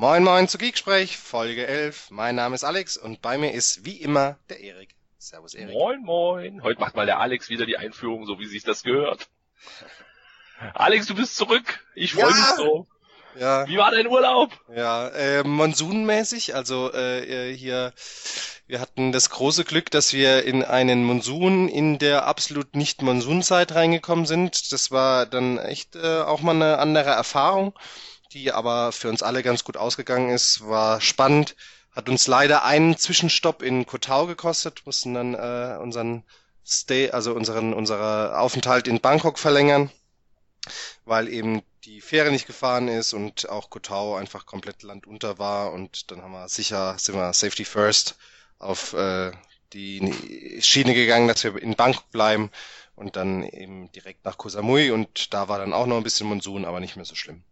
Moin Moin zu Geeksprech, Folge 11. Mein Name ist Alex und bei mir ist wie immer der Erik. Servus Erik. Moin Moin. Heute macht mal der Alex wieder die Einführung, so wie sich das gehört. Alex, du bist zurück. Ich freue ja. mich so. Ja. Wie war dein Urlaub? Ja, äh, monsunmäßig. Also äh, hier, wir hatten das große Glück, dass wir in einen Monsun in der absolut nicht Monsunzeit reingekommen sind. Das war dann echt äh, auch mal eine andere Erfahrung, die aber für uns alle ganz gut ausgegangen ist. War spannend. Hat uns leider einen Zwischenstopp in Kotau gekostet. Mussten dann äh, unseren Stay, also unseren unserer Aufenthalt in Bangkok verlängern, weil eben die Fähre nicht gefahren ist und auch Kotau einfach komplett landunter war und dann haben wir sicher, sind wir Safety First auf äh, die Schiene gegangen, dass wir in Bangkok bleiben und dann eben direkt nach Koh Samui und da war dann auch noch ein bisschen Monsun, aber nicht mehr so schlimm.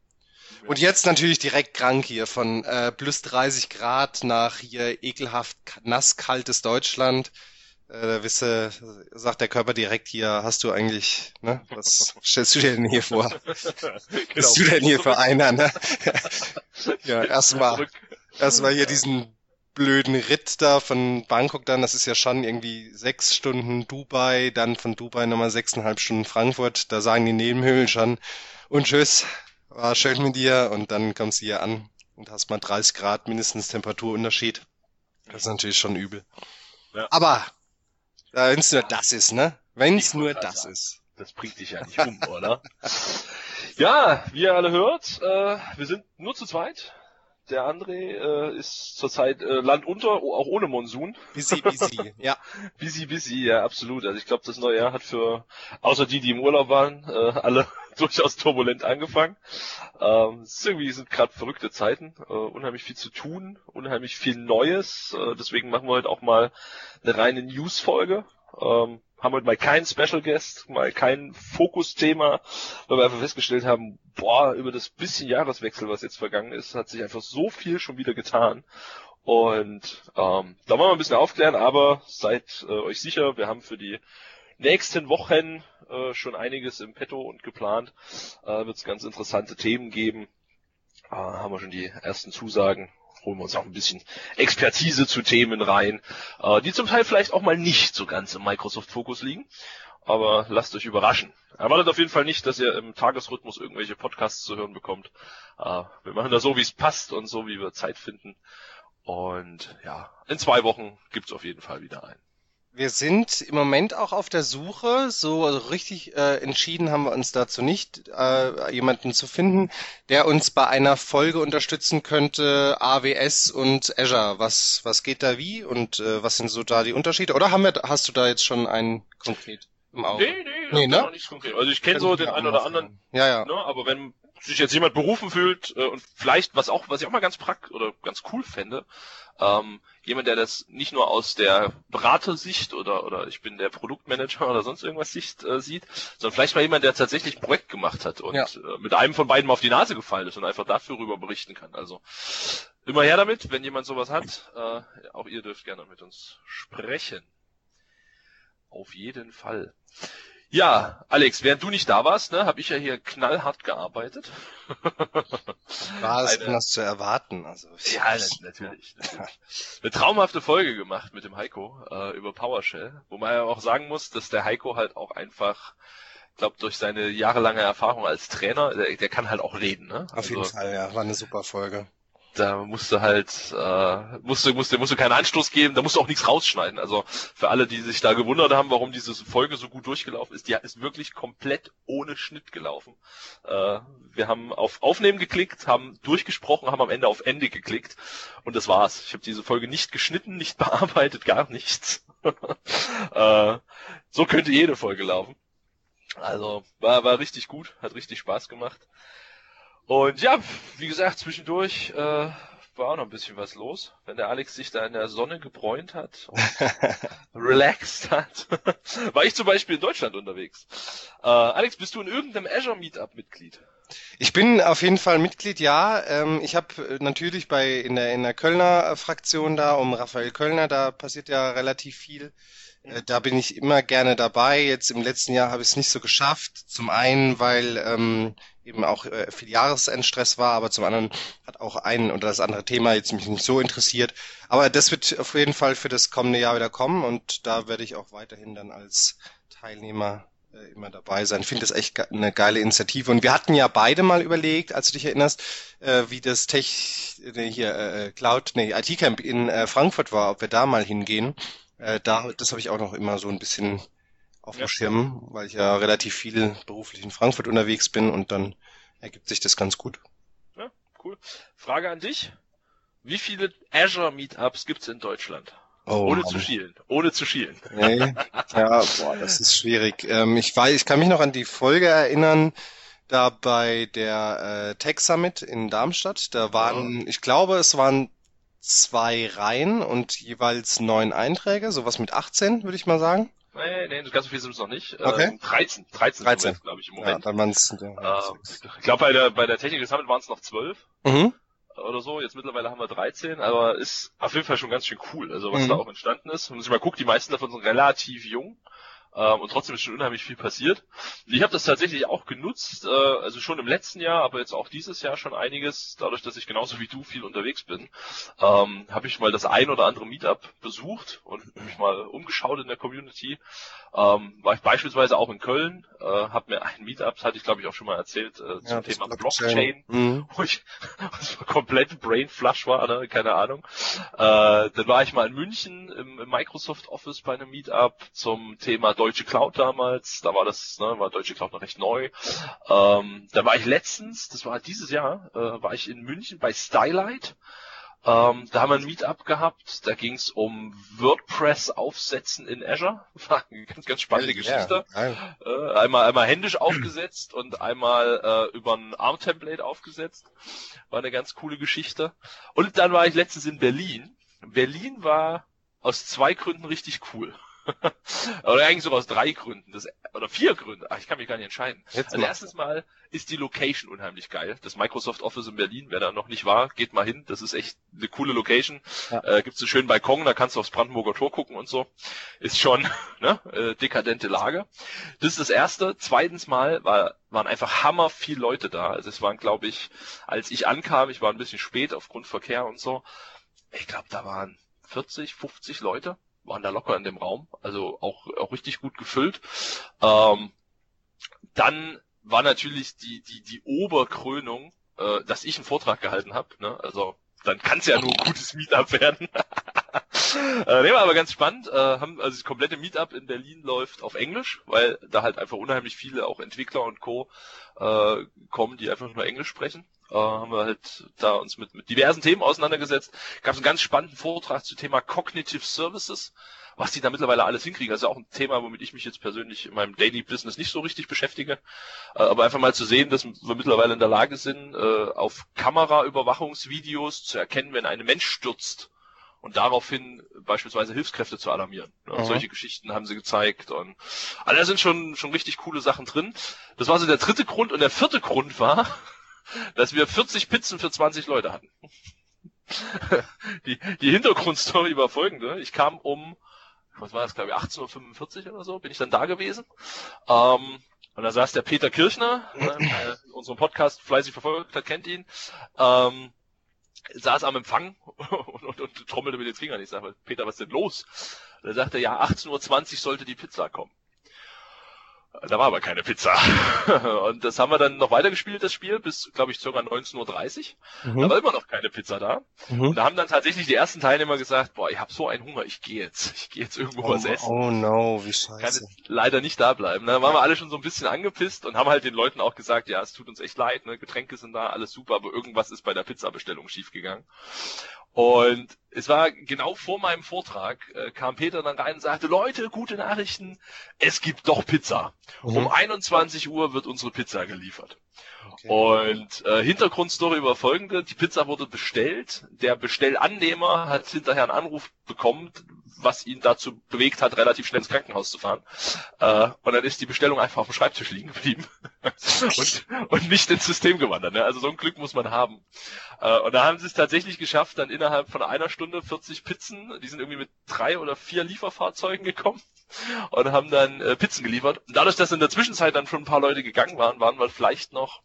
Und jetzt natürlich direkt krank hier von äh, plus 30 Grad nach hier ekelhaft nass kaltes Deutschland äh, da wisse, sagt der Körper direkt hier, hast du eigentlich, ne? Was stellst du dir denn hier vor? Was genau. bist du denn hier für einer, ne? ja, erstmal, erstmal hier diesen blöden Ritt da von Bangkok dann, das ist ja schon irgendwie sechs Stunden Dubai, dann von Dubai nochmal sechseinhalb Stunden Frankfurt, da sagen die Nebenhöhlen schon, und tschüss, war schön mit dir, und dann kommst du hier an und hast mal 30 Grad mindestens Temperaturunterschied. Das ist natürlich schon übel. Ja. Aber wenn es nur das ist, ne? Wenn es nur das sagen. ist. Das bringt dich ja nicht um, oder? ja, wie ihr alle hört, äh, wir sind nur zu zweit. Der André äh, ist zurzeit äh, landunter, auch ohne Monsun. Busy, busy, ja. busy, busy, ja, absolut. Also ich glaube, das neue Jahr hat für, außer die, die im Urlaub waren, äh, alle durchaus turbulent angefangen. Ähm, irgendwie sind gerade verrückte Zeiten, äh, unheimlich viel zu tun, unheimlich viel Neues. Äh, deswegen machen wir heute auch mal eine reine News-Folge. Ähm, haben heute mal keinen Special Guest, mal kein Fokusthema, weil wir einfach festgestellt haben, boah, über das bisschen Jahreswechsel, was jetzt vergangen ist, hat sich einfach so viel schon wieder getan. Und ähm, da wollen wir ein bisschen aufklären, aber seid äh, euch sicher, wir haben für die nächsten Wochen äh, schon einiges im Petto und geplant. Äh, Wird es ganz interessante Themen geben. Äh, haben wir schon die ersten Zusagen holen wir uns auch ein bisschen Expertise zu Themen rein, äh, die zum Teil vielleicht auch mal nicht so ganz im Microsoft-Fokus liegen. Aber lasst euch überraschen. Erwartet auf jeden Fall nicht, dass ihr im Tagesrhythmus irgendwelche Podcasts zu hören bekommt. Äh, wir machen das so, wie es passt und so, wie wir Zeit finden. Und ja, in zwei Wochen gibt's auf jeden Fall wieder einen. Wir sind im Moment auch auf der Suche, so also richtig äh, entschieden haben wir uns dazu nicht, äh, jemanden zu finden, der uns bei einer Folge unterstützen könnte, AWS und Azure. Was, was geht da wie und äh, was sind so da die Unterschiede? Oder haben wir, hast du da jetzt schon einen konkret im Auge? Nee, nee, nee ne? noch nicht konkret. Also ich kenne so den einen oder anderen, ja, ja. Ne, aber wenn sich jetzt jemand berufen fühlt äh, und vielleicht, was auch, was ich auch mal ganz praktisch oder ganz cool fände, ähm, jemand, der das nicht nur aus der Beratersicht oder oder ich bin der Produktmanager oder sonst irgendwas Sicht äh, sieht, sondern vielleicht mal jemand, der tatsächlich ein Projekt gemacht hat und ja. äh, mit einem von beiden mal auf die Nase gefallen ist und einfach dafür rüber berichten kann. Also immer her damit, wenn jemand sowas hat. Äh, auch ihr dürft gerne mit uns sprechen. Auf jeden Fall. Ja, Alex, während du nicht da warst, ne, habe ich ja hier knallhart gearbeitet. War es Eine, zu erwarten? Also ja, natürlich. Eine traumhafte Folge gemacht mit dem Heiko äh, über PowerShell, wo man ja auch sagen muss, dass der Heiko halt auch einfach ich glaube, durch seine jahrelange Erfahrung als Trainer, der, der kann halt auch reden, ne? Auf also, jeden Fall, ja, war eine super Folge da musst du halt, äh, musst du, musst du, musst du keinen Anstoß geben, da musst du auch nichts rausschneiden. Also für alle, die sich da gewundert haben, warum diese Folge so gut durchgelaufen ist, die ist wirklich komplett ohne Schnitt gelaufen. Äh, wir haben auf Aufnehmen geklickt, haben durchgesprochen, haben am Ende auf Ende geklickt und das war's. Ich habe diese Folge nicht geschnitten, nicht bearbeitet, gar nichts. äh, so könnte jede Folge laufen. Also war, war richtig gut, hat richtig Spaß gemacht. Und ja, wie gesagt, zwischendurch äh, war auch noch ein bisschen was los. Wenn der Alex sich da in der Sonne gebräunt hat und relaxed hat, war ich zum Beispiel in Deutschland unterwegs. Äh, Alex, bist du in irgendeinem Azure Meetup Mitglied? Ich bin auf jeden Fall Mitglied, ja. Ähm, ich habe äh, natürlich bei in der in der Kölner Fraktion da um Raphael Kölner, da passiert ja relativ viel. Äh, da bin ich immer gerne dabei. Jetzt im letzten Jahr habe ich es nicht so geschafft. Zum einen, weil ähm, eben auch äh, viel Jahresendstress war, aber zum anderen hat auch ein oder das andere Thema jetzt mich nicht so interessiert. Aber das wird auf jeden Fall für das kommende Jahr wieder kommen und da werde ich auch weiterhin dann als Teilnehmer äh, immer dabei sein. Ich finde das echt eine geile Initiative. Und wir hatten ja beide mal überlegt, als du dich erinnerst, äh, wie das Tech, nee, hier, äh, Cloud, nee, IT-Camp in äh, Frankfurt war, ob wir da mal hingehen. Äh, da, das habe ich auch noch immer so ein bisschen auf dem Schirm, weil ich ja relativ viel beruflich in Frankfurt unterwegs bin und dann ergibt sich das ganz gut. Ja, cool. Frage an dich. Wie viele Azure Meetups gibt's in Deutschland? Oh, ohne Mann. zu schielen. Ohne zu schielen. Nee. Ja, boah, das ist schwierig. Ähm, ich weiß, ich kann mich noch an die Folge erinnern, da bei der äh, Tech Summit in Darmstadt. Da waren, oh. ich glaube, es waren zwei Reihen und jeweils neun Einträge, sowas mit 18, würde ich mal sagen. Nee, nee, ganz so viel sind es noch nicht. Okay. Ähm, 13, 13, 13. glaube ich, im Moment. Ja, dann waren es. Ja, ähm, ich glaube, bei der, bei der Technik Summit waren es noch 12. Mhm oder so. Jetzt mittlerweile haben wir 13, aber ist auf jeden Fall schon ganz schön cool. Also was mhm. da auch entstanden ist. Wenn man sich mal guckt, die meisten davon sind relativ jung. Ähm, und trotzdem ist schon unheimlich viel passiert. Ich habe das tatsächlich auch genutzt, äh, also schon im letzten Jahr, aber jetzt auch dieses Jahr schon einiges, dadurch, dass ich genauso wie du viel unterwegs bin, ähm, habe ich mal das ein oder andere Meetup besucht und mich mal umgeschaut in der Community. Ähm, war ich beispielsweise auch in Köln, äh, habe mir ein Meetup, das hatte ich glaube ich auch schon mal erzählt, äh, zum ja, Thema Blockchain, Blockchain mhm. wo ich was komplett Brain Flush war, ne? keine Ahnung. Äh, dann war ich mal in München im, im Microsoft Office bei einem Meetup zum Thema Deutsche Cloud damals, da war das, ne, war Deutsche Cloud noch recht neu. Ähm, da war ich letztens, das war dieses Jahr, äh, war ich in München bei Stylight. Ähm, da haben wir ein Meetup gehabt, da ging es um WordPress aufsetzen in Azure. War eine ganz, ganz spannende ja, Geschichte. Ja, äh, einmal, einmal händisch aufgesetzt und einmal äh, über ein ARM-Template aufgesetzt. War eine ganz coole Geschichte. Und dann war ich letztens in Berlin. Berlin war aus zwei Gründen richtig cool. oder eigentlich sogar aus drei Gründen. Das, oder vier Gründe. Ach, ich kann mich gar nicht entscheiden. Jetzt also erstens mal ist die Location unheimlich geil. Das Microsoft Office in Berlin, wer da noch nicht war, geht mal hin. Das ist echt eine coole Location. Ja. Äh, gibt's einen schönen Balkon, da kannst du aufs Brandenburger Tor gucken und so. Ist schon ne, äh, dekadente Lage. Das ist das Erste. Zweitens mal war, waren einfach hammer viel Leute da. Also es waren, glaube ich, als ich ankam, ich war ein bisschen spät aufgrund Verkehr und so. Ich glaube, da waren 40, 50 Leute waren da locker in dem Raum, also auch, auch richtig gut gefüllt. Ähm, dann war natürlich die, die, die Oberkrönung, äh, dass ich einen Vortrag gehalten habe. Ne? Also dann kann es ja nur ein gutes Meetup werden. äh, nee, war aber ganz spannend. Äh, haben, also das komplette Meetup in Berlin läuft auf Englisch, weil da halt einfach unheimlich viele auch Entwickler und Co. Äh, kommen, die einfach nur Englisch sprechen. Äh, haben wir halt da uns mit, mit diversen Themen auseinandergesetzt. Gab es einen ganz spannenden Vortrag zum Thema Cognitive Services was die da mittlerweile alles hinkriegen. Das ist ja auch ein Thema, womit ich mich jetzt persönlich in meinem Daily Business nicht so richtig beschäftige. Äh, aber einfach mal zu sehen, dass wir mittlerweile in der Lage sind, äh, auf Kameraüberwachungsvideos zu erkennen, wenn ein Mensch stürzt und daraufhin beispielsweise Hilfskräfte zu alarmieren. Mhm. Solche Geschichten haben sie gezeigt und also da sind schon, schon richtig coole Sachen drin. Das war so der dritte Grund und der vierte Grund war, dass wir 40 Pizzen für 20 Leute hatten. die, die Hintergrundstory war folgende. Ich kam um was war das, glaube ich, 18.45 Uhr oder so, bin ich dann da gewesen. Ähm, und da saß der Peter Kirchner, ne, der unseren Podcast fleißig verfolgt hat, kennt ihn, ähm, saß am Empfang und, und, und trommelte mit den Fingern. Ich sage, Peter, was ist denn los? Und er sagte, ja, 18.20 Uhr sollte die Pizza kommen. Da war aber keine Pizza. Und das haben wir dann noch weitergespielt, das Spiel, bis, glaube ich, circa 19.30 Uhr. Mhm. Da war immer noch keine Pizza da. Mhm. Und da haben dann tatsächlich die ersten Teilnehmer gesagt, boah, ich habe so einen Hunger, ich gehe jetzt. Ich gehe jetzt irgendwo oh, was essen. Oh no, wie scheiße. Kann jetzt leider nicht da bleiben. Da waren wir alle schon so ein bisschen angepisst und haben halt den Leuten auch gesagt, ja, es tut uns echt leid, ne? Getränke sind da, alles super, aber irgendwas ist bei der Pizzabestellung schiefgegangen. Und es war genau vor meinem Vortrag, äh, kam Peter dann rein und sagte, Leute, gute Nachrichten, es gibt doch Pizza. Mhm. Um 21 Uhr wird unsere Pizza geliefert. Okay. Und äh, Hintergrundstory war folgende, die Pizza wurde bestellt, der Bestellannehmer hat hinterher einen Anruf bekommen, was ihn dazu bewegt hat, relativ schnell ins Krankenhaus zu fahren. Äh, und dann ist die Bestellung einfach auf dem Schreibtisch liegen geblieben und, und nicht ins System gewandert. Ne? Also so ein Glück muss man haben. Äh, und da haben sie es tatsächlich geschafft, dann innerhalb von einer Stunde 40 Pizzen, die sind irgendwie mit drei oder vier Lieferfahrzeugen gekommen und haben dann äh, Pizzen geliefert. Und dadurch, dass in der Zwischenzeit dann schon ein paar Leute gegangen waren, waren wir vielleicht noch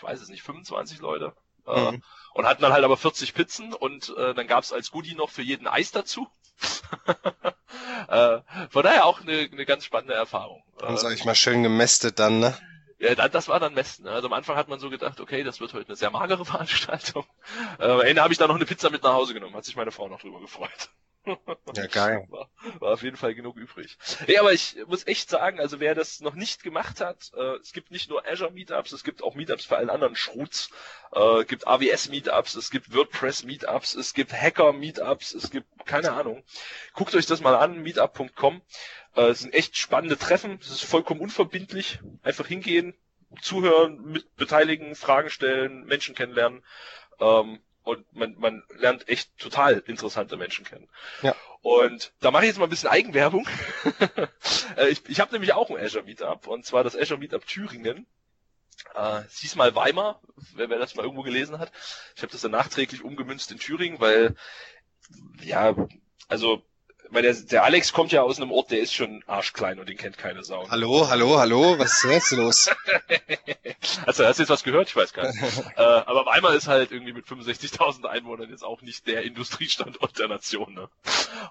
ich weiß es nicht, 25 Leute. Äh, mhm. und hatten dann halt aber 40 Pizzen und äh, dann gab's als Goodie noch für jeden Eis dazu. äh, von daher auch eine, eine ganz spannende Erfahrung. Dann sag ich mal schön gemästet dann, ne? Ja, das war dann Westen. Also am Anfang hat man so gedacht, okay, das wird heute eine sehr magere Veranstaltung. Äh, am Ende habe ich da noch eine Pizza mit nach Hause genommen. Hat sich meine Frau noch drüber gefreut. Ja, geil. War, war auf jeden Fall genug übrig. Ja, aber ich muss echt sagen, also wer das noch nicht gemacht hat, äh, es gibt nicht nur Azure Meetups, es gibt auch Meetups für allen anderen Schruts. Äh, gibt AWS Meetups, es gibt WordPress Meetups, es gibt Hacker Meetups, es gibt keine Ahnung. Guckt euch das mal an, meetup.com. Äh, es sind echt spannende Treffen, es ist vollkommen unverbindlich. Einfach hingehen, zuhören, mit beteiligen, Fragen stellen, Menschen kennenlernen. Ähm, und man, man lernt echt total interessante Menschen kennen. Ja. Und da mache ich jetzt mal ein bisschen Eigenwerbung. Äh, ich ich habe nämlich auch ein Azure Meetup und zwar das Azure Meetup Thüringen. Äh, hieß mal Weimar, wer, wer das mal irgendwo gelesen hat. Ich habe das dann nachträglich umgemünzt in Thüringen, weil ja, also weil der, der Alex kommt ja aus einem Ort, der ist schon arschklein und den kennt keine Sau. Hallo, hallo, hallo, was ist jetzt los? also, hast du jetzt was gehört? Ich weiß gar nicht. äh, aber Weimar ist halt irgendwie mit 65.000 Einwohnern jetzt auch nicht der Industriestandort der Nation. Ne?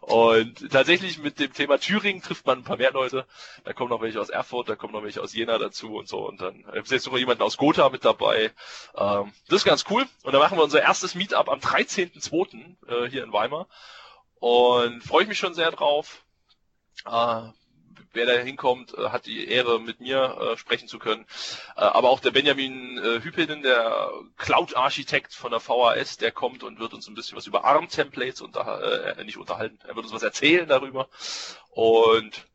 Und tatsächlich mit dem Thema Thüringen trifft man ein paar mehr Leute. Da kommen noch welche aus Erfurt, da kommen noch welche aus Jena dazu und so. Und dann ist jetzt sogar jemand aus Gotha mit dabei. Ähm, das ist ganz cool. Und dann machen wir unser erstes Meetup am 13.02. Äh, hier in Weimar. Und freue ich mich schon sehr drauf. Äh, wer da hinkommt, äh, hat die Ehre, mit mir äh, sprechen zu können. Äh, aber auch der Benjamin äh, Hüpeden, der Cloud-Architekt von der VHS, der kommt und wird uns ein bisschen was über ARM-Templates unter, äh, nicht unterhalten, er wird uns was erzählen darüber. Und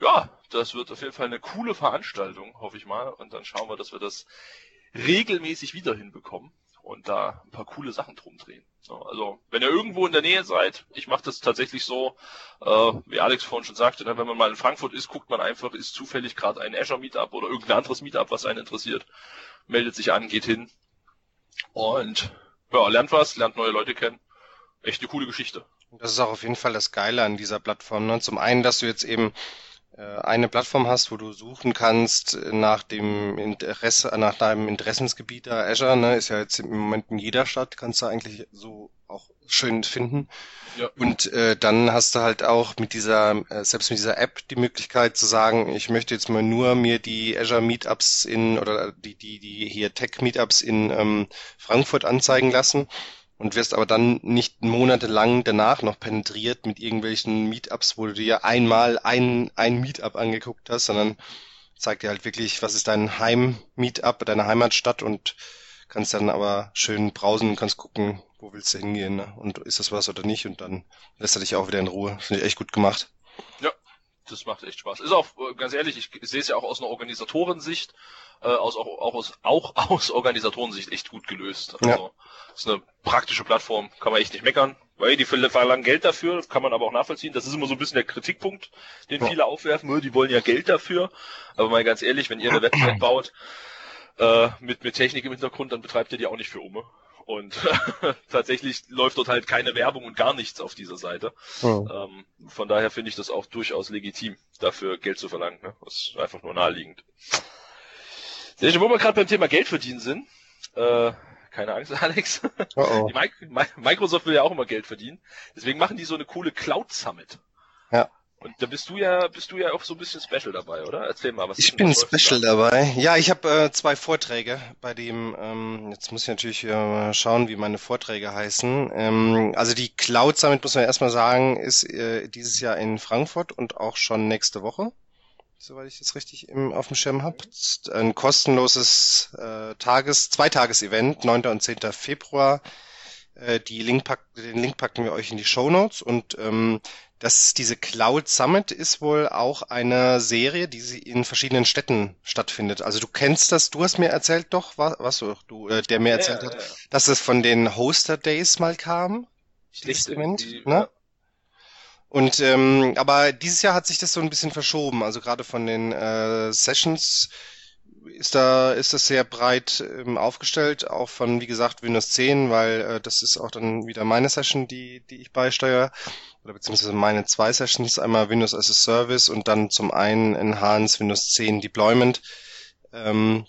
ja, das wird auf jeden Fall eine coole Veranstaltung, hoffe ich mal. Und dann schauen wir, dass wir das regelmäßig wieder hinbekommen und da ein paar coole Sachen drum drehen. Also, wenn ihr irgendwo in der Nähe seid, ich mache das tatsächlich so, äh, wie Alex vorhin schon sagte, ne, wenn man mal in Frankfurt ist, guckt man einfach, ist zufällig gerade ein Azure Meetup oder irgendein anderes Meetup, was einen interessiert, meldet sich an, geht hin und ja, lernt was, lernt neue Leute kennen. Echt eine coole Geschichte. Das ist auch auf jeden Fall das Geile an dieser Plattform. Ne? Zum einen, dass du jetzt eben eine Plattform hast, wo du suchen kannst nach dem Interesse, nach deinem Interessensgebiet da Azure, ne, ist ja jetzt im Moment in jeder Stadt, kannst du eigentlich so auch schön finden. Ja. Und äh, dann hast du halt auch mit dieser, äh, selbst mit dieser App die Möglichkeit zu sagen, ich möchte jetzt mal nur mir die Azure Meetups in oder die, die, die hier Tech Meetups in ähm, Frankfurt anzeigen lassen und wirst aber dann nicht monatelang danach noch penetriert mit irgendwelchen Meetups, wo du dir einmal ein, ein Meetup angeguckt hast, sondern zeigt dir halt wirklich, was ist dein Heim-Meetup, deine Heimatstadt und kannst dann aber schön brausen und kannst gucken, wo willst du hingehen ne? und ist das was oder nicht und dann lässt er dich auch wieder in Ruhe. Finde ich echt gut gemacht. Ja, das macht echt Spaß. Ist auch, äh, ganz ehrlich, ich sehe es ja auch aus einer Organisatorensicht, äh, aus, auch, auch, aus, auch aus Organisatorensicht echt gut gelöst. Also, ja. ist eine praktische Plattform, kann man echt nicht meckern. Weil die verlangen Geld dafür, kann man aber auch nachvollziehen. Das ist immer so ein bisschen der Kritikpunkt, den ja. viele aufwerfen. Die wollen ja Geld dafür. Aber mal ganz ehrlich, wenn ihr eine Website baut, äh, mit, mit Technik im Hintergrund, dann betreibt ihr die auch nicht für Umme. Und tatsächlich läuft dort halt keine Werbung und gar nichts auf dieser Seite. Oh. Ähm, von daher finde ich das auch durchaus legitim, dafür Geld zu verlangen. Ne? Das ist einfach nur naheliegend. Sehr schön, wo wir gerade beim Thema Geld verdienen sind. Äh, keine Angst, Alex. Oh oh. Microsoft will ja auch immer Geld verdienen. Deswegen machen die so eine coole Cloud Summit. Ja. Und da bist du ja, bist du ja auch so ein bisschen special dabei, oder? Erzähl mal, was Ich bin special da? dabei. Ja, ich habe äh, zwei Vorträge, bei dem, ähm, jetzt muss ich natürlich äh, schauen, wie meine Vorträge heißen. Ähm, also die Cloud Summit, muss man erstmal sagen, ist äh, dieses Jahr in Frankfurt und auch schon nächste Woche soweit ich das richtig im, auf dem Schirm habe. Ein kostenloses äh, Tages-, Zweitages-Event, 9. und 10. Februar. Äh, die Link pack, den Link packen wir euch in die Show Notes und ähm, das, diese Cloud Summit ist wohl auch eine Serie, die sie in verschiedenen Städten stattfindet. Also du kennst das, du hast mir erzählt doch, was, was du, äh, der mir erzählt ja, hat, ja, dass es von den Hoster Days mal kam. Schlecht Event, ne? Und ähm, aber dieses Jahr hat sich das so ein bisschen verschoben. Also gerade von den äh, Sessions ist da ist das sehr breit ähm, aufgestellt, auch von wie gesagt Windows 10, weil äh, das ist auch dann wieder meine Session, die die ich beisteuere oder beziehungsweise meine zwei Sessions, einmal Windows as a Service und dann zum einen Enhance Windows 10 Deployment. Ähm,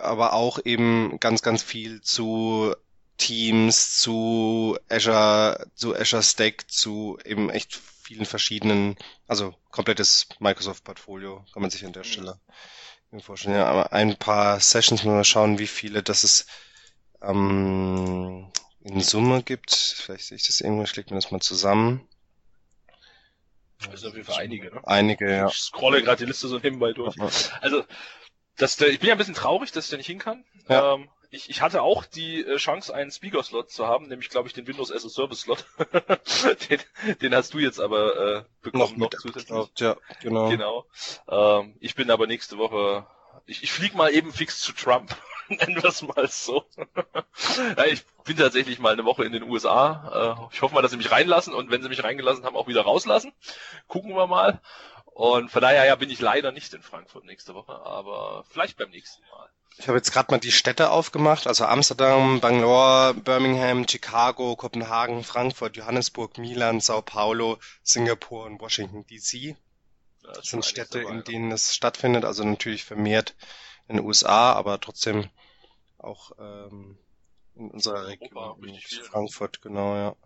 aber auch eben ganz, ganz viel zu Teams, zu Azure, zu Azure Stack, zu eben echt vielen verschiedenen, also komplettes Microsoft-Portfolio, kann man sich an der mhm. Stelle mhm. vorstellen. Ja, aber ein paar Sessions wir schauen, wie viele das es ähm, in Summe gibt. Vielleicht sehe ich das irgendwo, ich lege mir das mal zusammen. Das sind auf jeden Fall einige, ne? Einige, ja. Ich scrolle gerade die Liste so nebenbei durch. Also, das, ich bin ja ein bisschen traurig, dass ich da nicht hin kann. Ja. Ähm, ich, ich hatte auch die äh, Chance, einen Speaker-Slot zu haben, nämlich, glaube ich, den Windows as a Service-Slot. den, den hast du jetzt aber äh, bekommen noch, noch zusätzlich. Glaubt, ja, genau. Genau. Ähm, ich bin aber nächste Woche, ich, ich flieg mal eben fix zu Trump. Nennen wir es mal so. ja, ich bin tatsächlich mal eine Woche in den USA. Äh, ich hoffe mal, dass sie mich reinlassen und wenn sie mich reingelassen haben, auch wieder rauslassen. Gucken wir mal. Und von daher ja, bin ich leider nicht in Frankfurt nächste Woche, aber vielleicht beim nächsten Mal. Ich habe jetzt gerade mal die Städte aufgemacht, also Amsterdam, Bangalore, Birmingham, Chicago, Kopenhagen, Frankfurt, Johannesburg, Milan, Sao Paulo, Singapur und Washington DC. Das, das sind Städte, in denen es stattfindet, also natürlich vermehrt in den USA, aber trotzdem auch ähm, in unserer Region. Frankfurt, genau, ja.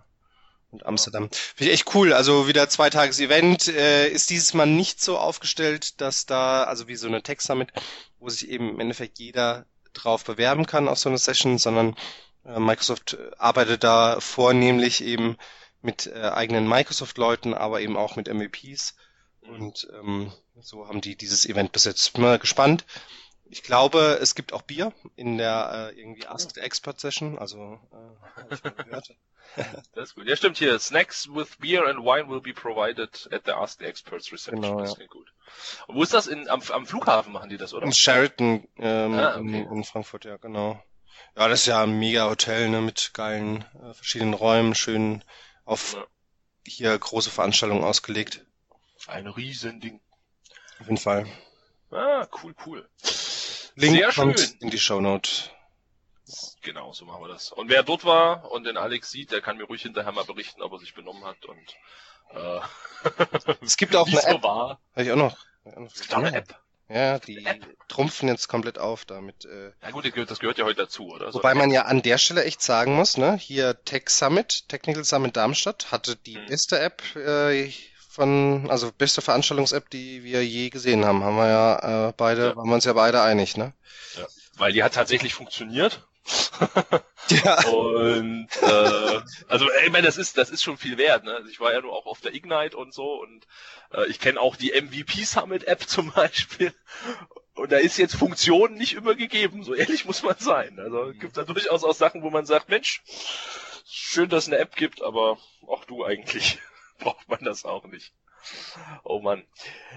Und Amsterdam. Finde ich echt cool. Also wieder zwei Tages Event. Äh, ist dieses Mal nicht so aufgestellt, dass da, also wie so eine Tech Summit, wo sich eben im Endeffekt jeder drauf bewerben kann auf so eine Session, sondern äh, Microsoft arbeitet da vornehmlich eben mit äh, eigenen Microsoft-Leuten, aber eben auch mit MVPs. Und ähm, so haben die dieses Event besetzt. Bin mal gespannt. Ich glaube, es gibt auch Bier in der äh, irgendwie Ask the Expert Session, also äh, ich mal gehört. das ist gut. Ja, stimmt hier. Snacks with beer and wine will be provided at the Ask the Experts Reception. Genau, das ja. gut. Und wo ist das? In, am, am Flughafen machen die das, oder? In Sheraton ähm, ah, okay. in, in, Frankfurt, ja, genau. Ja, das ist ja ein mega Hotel, ne, mit geilen äh, verschiedenen Räumen, schön auf ja. hier große Veranstaltungen ausgelegt. Ein Riesending. Auf jeden Fall. Ah, cool, cool. Link Sehr kommt schön. in die Shownote. Genau, so machen wir das. Und wer dort war und den Alex sieht, der kann mir ruhig hinterher mal berichten, ob er sich benommen hat und äh, es gibt auch eine App. So war. Habe ich auch noch. Es gibt auch eine App. Ja, die App. trumpfen jetzt komplett auf damit. Äh, ja gut, das gehört ja heute dazu, oder? Wobei so man ja an der Stelle echt sagen muss, ne, hier Tech Summit, Technical Summit Darmstadt, hatte die hm. beste App äh, von, also beste Veranstaltungs-App, die wir je gesehen haben. Haben wir ja äh, beide, ja. waren wir uns ja beide einig, ne? Ja, weil die hat tatsächlich funktioniert. ja. Und äh, also ich meine, das ist das ist schon viel wert. Ne? Also ich war ja nur auch auf der Ignite und so und äh, ich kenne auch die MVP Summit App zum Beispiel. Und da ist jetzt Funktion nicht übergegeben, so ehrlich muss man sein. Also gibt da durchaus auch Sachen, wo man sagt, Mensch, schön, dass es eine App gibt, aber auch du eigentlich braucht man das auch nicht. Oh Mann.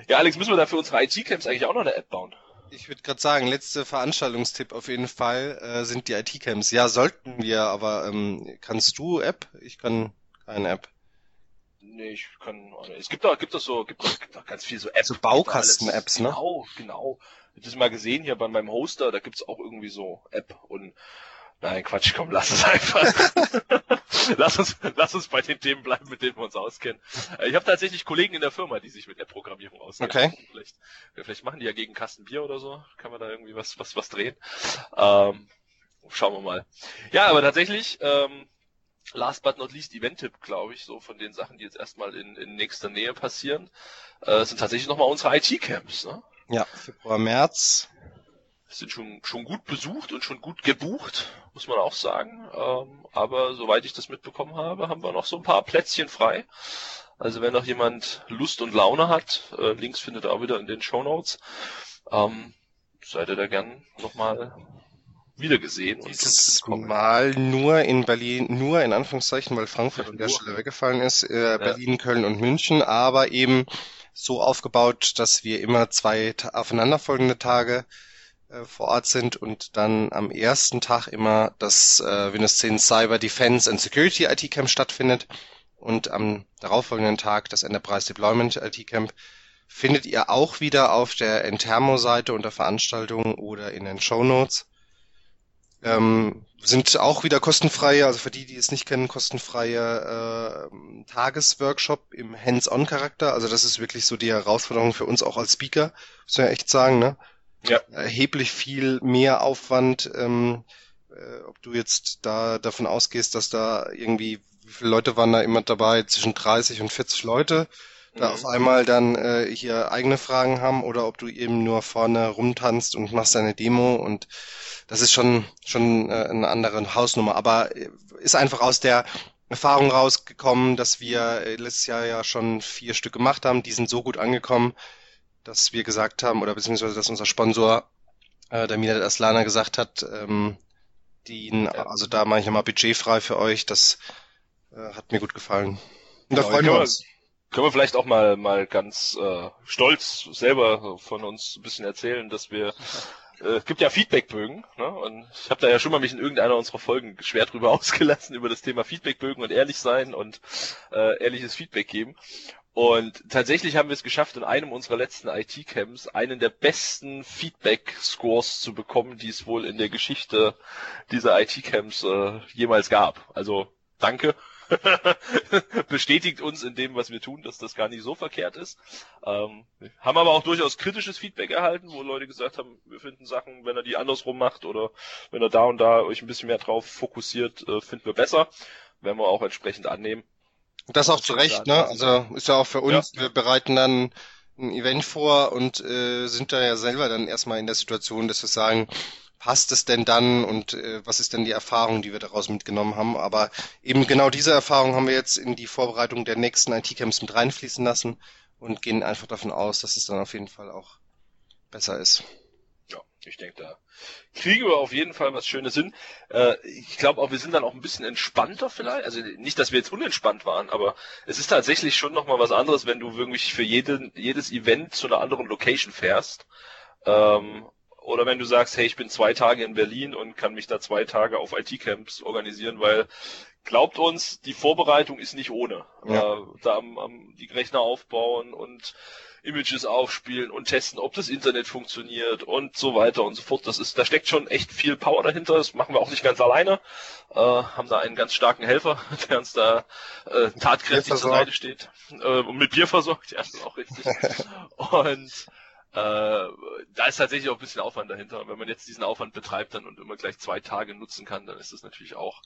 Ja, Alex, müssen wir da für unsere IT-Camps eigentlich auch noch eine App bauen? Ich würde gerade sagen, letzte Veranstaltungstipp auf jeden Fall äh, sind die IT-Camps. Ja, sollten wir, aber ähm, kannst du App? Ich kann keine App. Nee, ich kann. Es gibt da, gibt es so, gibt es gibt da ganz viel so Apps. So Baukasten-Apps, ne? Genau, genau. Ich habe das mal gesehen hier bei meinem Hoster, da gibt's auch irgendwie so App und Nein, Quatsch, komm, lass es einfach. lass uns, lass uns bei den Themen bleiben, mit denen wir uns auskennen. Äh, ich habe tatsächlich Kollegen in der Firma, die sich mit der Programmierung auskennen. Okay. Vielleicht, vielleicht machen die ja gegen Kasten Bier oder so. Kann man da irgendwie was, was, was drehen. Ähm, schauen wir mal. Ja, aber tatsächlich, ähm, last but not least Event-Tipp, glaube ich, so von den Sachen, die jetzt erstmal in, in nächster Nähe passieren, äh, sind tatsächlich nochmal unsere IT-Camps. Ne? Ja, Februar, März sind schon, schon gut besucht und schon gut gebucht, muss man auch sagen. Ähm, aber soweit ich das mitbekommen habe, haben wir noch so ein paar Plätzchen frei. Also wenn noch jemand Lust und Laune hat, äh, Links findet ihr auch wieder in den Show Notes, ähm, seid ihr da gern nochmal wiedergesehen. Und Dieses Mal nur in Berlin, nur in Anführungszeichen, weil Frankfurt an der Stelle weggefallen ist, äh, Berlin, ja. Köln und München, aber eben so aufgebaut, dass wir immer zwei aufeinanderfolgende Tage äh, vor Ort sind und dann am ersten Tag immer das äh, Windows 10 Cyber Defense and Security IT Camp stattfindet und am darauffolgenden Tag das Enterprise Deployment IT Camp findet ihr auch wieder auf der Entermo-Seite unter Veranstaltungen oder in den Show Notes. Ähm, sind auch wieder kostenfreie, also für die, die es nicht kennen, kostenfreie äh, Tagesworkshop im Hands-on-Charakter. Also das ist wirklich so die Herausforderung für uns auch als Speaker, muss man ja echt sagen, ne? Ja. erheblich viel mehr Aufwand. Ähm, äh, ob du jetzt da davon ausgehst, dass da irgendwie, wie viele Leute waren da immer dabei? Zwischen 30 und 40 Leute da auf einmal dann äh, hier eigene Fragen haben oder ob du eben nur vorne rumtanzt und machst deine Demo und das ist schon schon äh, eine andere Hausnummer, aber äh, ist einfach aus der Erfahrung rausgekommen, dass wir äh, letztes Jahr ja schon vier Stück gemacht haben, die sind so gut angekommen, dass wir gesagt haben oder beziehungsweise dass unser Sponsor äh, der Mina Aslana gesagt hat, ähm, die, also da mache ich nochmal budgetfrei für euch, das äh, hat mir gut gefallen. Und da genau, freuen wir uns können wir vielleicht auch mal mal ganz äh, stolz selber von uns ein bisschen erzählen, dass wir äh, es gibt ja Feedbackbögen, ne? Und ich habe da ja schon mal mich in irgendeiner unserer Folgen schwer drüber ausgelassen über das Thema Feedbackbögen und ehrlich sein und äh, ehrliches Feedback geben. Und tatsächlich haben wir es geschafft, in einem unserer letzten IT-Camps einen der besten Feedback-Scores zu bekommen, die es wohl in der Geschichte dieser IT-Camps äh, jemals gab. Also danke. bestätigt uns in dem, was wir tun, dass das gar nicht so verkehrt ist. Ähm, haben aber auch durchaus kritisches Feedback erhalten, wo Leute gesagt haben, wir finden Sachen, wenn er die andersrum macht oder wenn er da und da euch ein bisschen mehr drauf fokussiert, äh, finden wir besser. Werden wir auch entsprechend annehmen. Das auch zu Recht, ne? Also ist ja auch für uns, ja. wir bereiten dann ein Event vor und äh, sind da ja selber dann erstmal in der Situation, dass wir sagen, passt es denn dann und äh, was ist denn die Erfahrung, die wir daraus mitgenommen haben. Aber eben genau diese Erfahrung haben wir jetzt in die Vorbereitung der nächsten IT-Camps mit reinfließen lassen und gehen einfach davon aus, dass es dann auf jeden Fall auch besser ist. Ich denke, da kriegen wir auf jeden Fall was Schönes hin. Äh, ich glaube auch, wir sind dann auch ein bisschen entspannter vielleicht. Also nicht, dass wir jetzt unentspannt waren, aber es ist tatsächlich schon nochmal was anderes, wenn du wirklich für jeden, jedes Event zu einer anderen Location fährst. Ähm, oder wenn du sagst, hey, ich bin zwei Tage in Berlin und kann mich da zwei Tage auf IT-Camps organisieren, weil glaubt uns, die Vorbereitung ist nicht ohne. Ja. Äh, da am, am, die Rechner aufbauen und Images aufspielen und testen, ob das Internet funktioniert und so weiter und so fort. Das ist, da steckt schon echt viel Power dahinter. Das machen wir auch nicht ganz alleine. Äh, haben da einen ganz starken Helfer, der uns da äh, tatkräftig zur Seite steht äh, und mit Bier versorgt. Ja, das ist auch richtig. und äh, da ist tatsächlich auch ein bisschen Aufwand dahinter. Und wenn man jetzt diesen Aufwand betreibt dann und immer gleich zwei Tage nutzen kann, dann ist das natürlich auch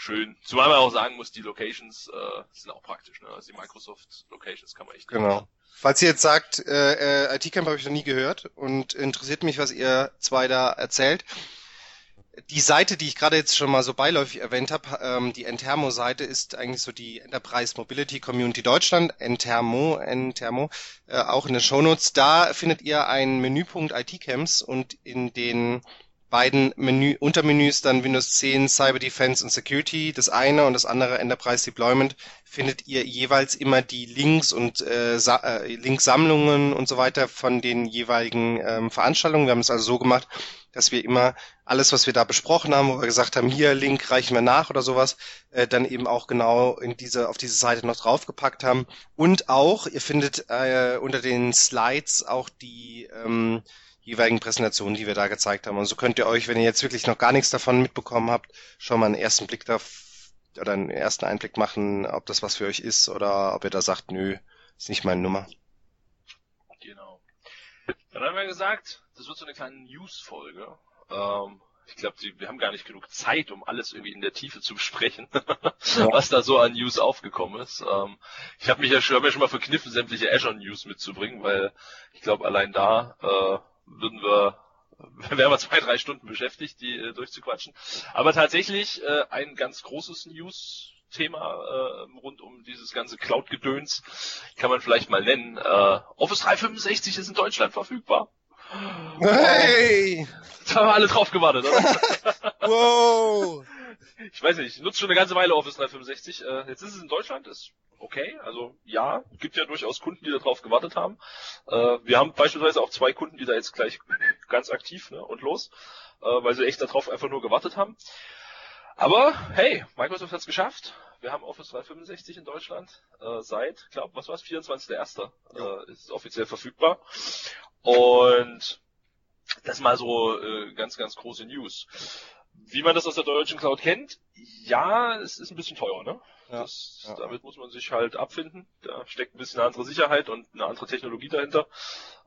schön. Zumal man auch sagen muss, die Locations äh, sind auch praktisch. Ne? Also die Microsoft Locations kann man echt. Genau. Nutzen. Falls ihr jetzt sagt, äh, äh IT-Camp habe ich noch nie gehört und interessiert mich, was ihr zwei da erzählt, die Seite, die ich gerade jetzt schon mal so beiläufig erwähnt habe, ähm, die Entermo-Seite ist eigentlich so die Enterprise Mobility Community Deutschland, Entermo, Entermo, äh, auch in den Shownotes. Da findet ihr einen Menüpunkt IT-Camps und in den beiden Menü Untermenüs dann Windows 10 Cyber Defense und Security, das eine und das andere Enterprise Deployment, findet ihr jeweils immer die Links und äh, äh, Linksammlungen und so weiter von den jeweiligen ähm, Veranstaltungen. Wir haben es also so gemacht, dass wir immer alles, was wir da besprochen haben, wo wir gesagt haben, hier Link reichen wir nach oder sowas, äh, dann eben auch genau in diese auf diese Seite noch draufgepackt haben. Und auch, ihr findet äh, unter den Slides auch die ähm, jeweiligen Präsentationen, die wir da gezeigt haben. Und so könnt ihr euch, wenn ihr jetzt wirklich noch gar nichts davon mitbekommen habt, schon mal einen ersten Blick da oder einen ersten Einblick machen, ob das was für euch ist oder ob ihr da sagt, nö, ist nicht meine Nummer. Genau. Dann haben wir gesagt, das wird so eine kleine News-Folge. Ähm, ich glaube, wir haben gar nicht genug Zeit, um alles irgendwie in der Tiefe zu besprechen, ja. was da so an News aufgekommen ist. Ähm, ich habe mich ja schon, hab mir schon mal verkniffen, sämtliche Azure News mitzubringen, weil ich glaube, allein da äh, würden wir wären wir zwei, drei Stunden beschäftigt, die äh, durchzuquatschen. Aber tatsächlich äh, ein ganz großes News Thema äh, rund um dieses ganze Cloud-Gedöns kann man vielleicht mal nennen. Äh, Office 365 ist in Deutschland verfügbar. Hey! Da haben wir alle drauf gewartet, oder? wow! Ich weiß nicht, ich nutze schon eine ganze Weile Office 365. Äh, jetzt ist es in Deutschland, ist okay. Also ja, gibt ja durchaus Kunden, die darauf gewartet haben. Äh, wir haben beispielsweise auch zwei Kunden, die da jetzt gleich ganz aktiv ne, und los, äh, weil sie echt darauf einfach nur gewartet haben. Aber hey, Microsoft hat es geschafft. Wir haben Office 365 in Deutschland äh, seit, glaube was war es, 24.01. Äh, ist offiziell verfügbar. Und das mal so äh, ganz, ganz große News. Wie man das aus der deutschen Cloud kennt, ja, es ist ein bisschen teuer, ne? Ja, das, ja. Damit muss man sich halt abfinden. Da steckt ein bisschen eine andere Sicherheit und eine andere Technologie dahinter.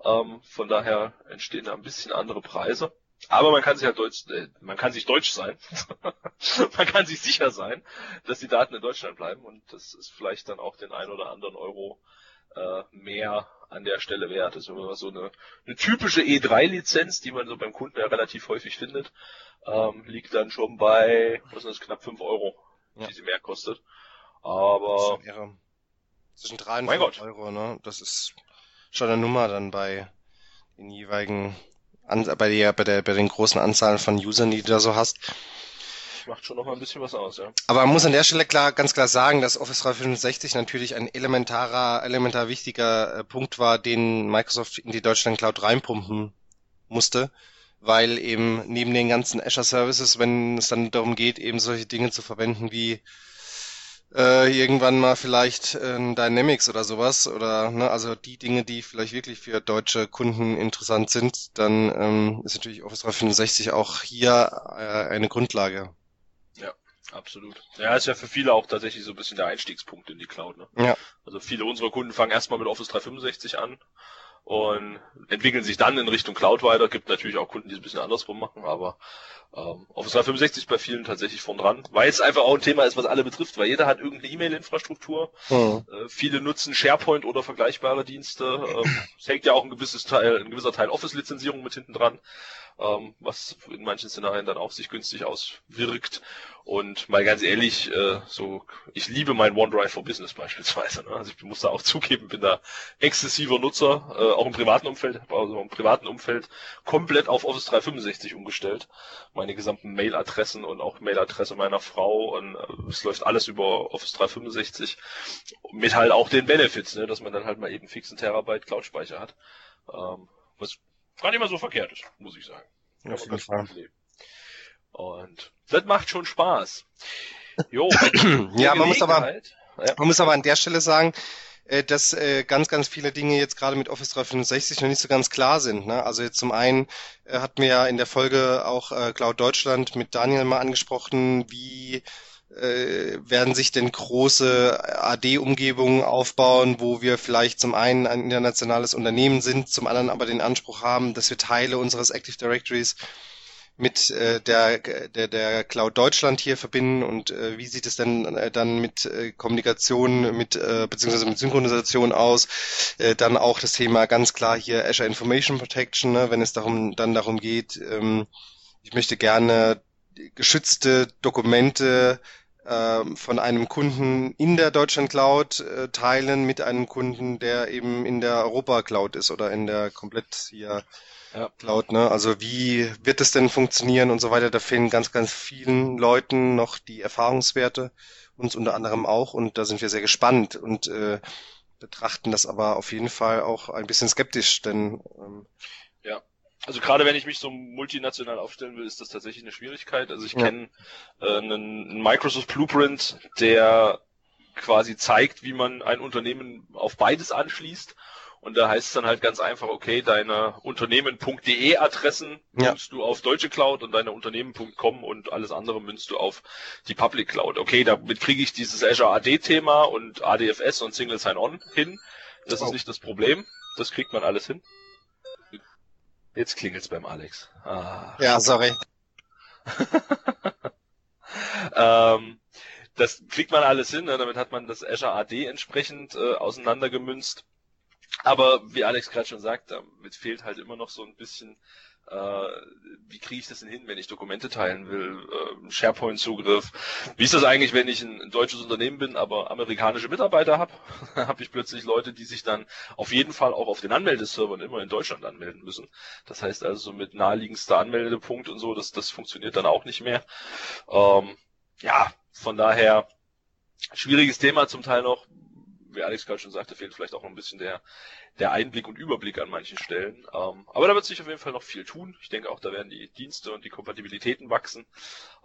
Ähm, von daher entstehen da ein bisschen andere Preise. Aber man kann sich halt deutsch, äh, man kann sich deutsch sein. man kann sich sicher sein, dass die Daten in Deutschland bleiben und das ist vielleicht dann auch den ein oder anderen Euro äh, mehr an der Stelle wert. Das ist immer so eine, eine typische E3-Lizenz, die man so beim Kunden ja relativ häufig findet, ähm, liegt dann schon bei, was ist das, knapp 5 Euro, ja. die sie mehr kostet. Aber. Zwischen 3 und 5 Euro, ne? Das ist schon eine Nummer dann bei den jeweiligen, bei der, bei der, bei den großen Anzahlen von Usern, die du da so hast macht schon noch mal ein bisschen was aus, ja. Aber man muss an der Stelle klar, ganz klar sagen, dass Office 365 natürlich ein elementarer, elementar wichtiger äh, Punkt war, den Microsoft in die Deutschland Cloud reinpumpen musste, weil eben neben den ganzen Azure Services, wenn es dann darum geht, eben solche Dinge zu verwenden wie äh, irgendwann mal vielleicht äh, Dynamics oder sowas oder ne, also die Dinge, die vielleicht wirklich für deutsche Kunden interessant sind, dann ähm, ist natürlich Office 365 auch hier äh, eine Grundlage. Absolut. Ja, ist ja für viele auch tatsächlich so ein bisschen der Einstiegspunkt in die Cloud. Ne? Ja. Also viele unserer Kunden fangen erstmal mit Office 365 an und entwickeln sich dann in Richtung Cloud weiter. Gibt natürlich auch Kunden, die es ein bisschen andersrum machen, aber ähm, Office 365 ist bei vielen tatsächlich vorn dran, weil es einfach auch ein Thema ist, was alle betrifft, weil jeder hat irgendeine E-Mail-Infrastruktur. Mhm. Äh, viele nutzen SharePoint oder vergleichbare Dienste. Ähm, es hängt ja auch ein gewisses Teil, ein gewisser Teil Office-Lizenzierung mit hinten dran ähm, was in manchen Szenarien dann auch sich günstig auswirkt. Und mal ganz ehrlich, äh, so ich liebe mein OneDrive for Business beispielsweise. Ne? Also ich muss da auch zugeben, bin da exzessiver Nutzer, äh, auch im privaten Umfeld, also im privaten Umfeld komplett auf Office 365 umgestellt. Meine gesamten Mailadressen und auch Mailadresse meiner Frau und äh, es läuft alles über Office 365 mit halt auch den Benefits, ne, dass man dann halt mal eben fixen Terabyte Cloud-Speicher hat. Ähm, was gar nicht mal so verkehrt ist, muss ich sagen. Ja, auf jeden Fall. Und das macht schon Spaß. Jo, ja, man muss aber, ja. man muss aber an der Stelle sagen, äh, dass äh, ganz, ganz viele Dinge jetzt gerade mit Office 365 noch nicht so ganz klar sind. Ne? Also jetzt zum einen äh, hatten wir ja in der Folge auch äh, Cloud Deutschland mit Daniel mal angesprochen, wie äh, werden sich denn große AD-Umgebungen aufbauen, wo wir vielleicht zum einen ein internationales Unternehmen sind, zum anderen aber den Anspruch haben, dass wir Teile unseres Active Directories mit äh, der, der, der Cloud Deutschland hier verbinden und äh, wie sieht es denn äh, dann mit äh, Kommunikation, mit äh, beziehungsweise mit Synchronisation aus? Äh, dann auch das Thema ganz klar hier Azure Information Protection, ne, wenn es darum dann darum geht, ähm, ich möchte gerne geschützte Dokumente von einem Kunden in der Deutschland Cloud äh, teilen mit einem Kunden, der eben in der Europa Cloud ist oder in der komplett hier ja. Cloud. Ne? Also wie wird es denn funktionieren und so weiter? Da fehlen ganz, ganz vielen Leuten noch die Erfahrungswerte, uns unter anderem auch und da sind wir sehr gespannt und äh, betrachten das aber auf jeden Fall auch ein bisschen skeptisch, denn ähm, ja. Also gerade wenn ich mich so multinational aufstellen will, ist das tatsächlich eine Schwierigkeit. Also ich ja. kenne äh, einen Microsoft Blueprint, der quasi zeigt, wie man ein Unternehmen auf beides anschließt. Und da heißt es dann halt ganz einfach, okay, deine Unternehmen.de Adressen ja. münzt du auf deutsche Cloud und deine Unternehmen.com und alles andere münzt du auf die Public Cloud. Okay, damit kriege ich dieses Azure AD Thema und ADFS und Single Sign-On hin. Das oh. ist nicht das Problem. Das kriegt man alles hin. Jetzt klingelt's beim Alex. Ah. Ja, sorry. ähm, das kriegt man alles hin, ne? damit hat man das Azure AD entsprechend äh, auseinandergemünzt. Aber wie Alex gerade schon sagt, damit fehlt halt immer noch so ein bisschen wie kriege ich das denn hin, wenn ich Dokumente teilen will, äh, SharePoint-Zugriff. Wie ist das eigentlich, wenn ich ein, ein deutsches Unternehmen bin, aber amerikanische Mitarbeiter habe? habe ich plötzlich Leute, die sich dann auf jeden Fall auch auf den Anmeldeservern immer in Deutschland anmelden müssen. Das heißt also mit naheliegendster Anmeldepunkt und so, das, das funktioniert dann auch nicht mehr. Ähm, ja, von daher schwieriges Thema zum Teil noch wie Alex gerade schon sagte, fehlt vielleicht auch noch ein bisschen der, der Einblick und Überblick an manchen Stellen. Ähm, aber da wird sich auf jeden Fall noch viel tun. Ich denke auch, da werden die Dienste und die Kompatibilitäten wachsen.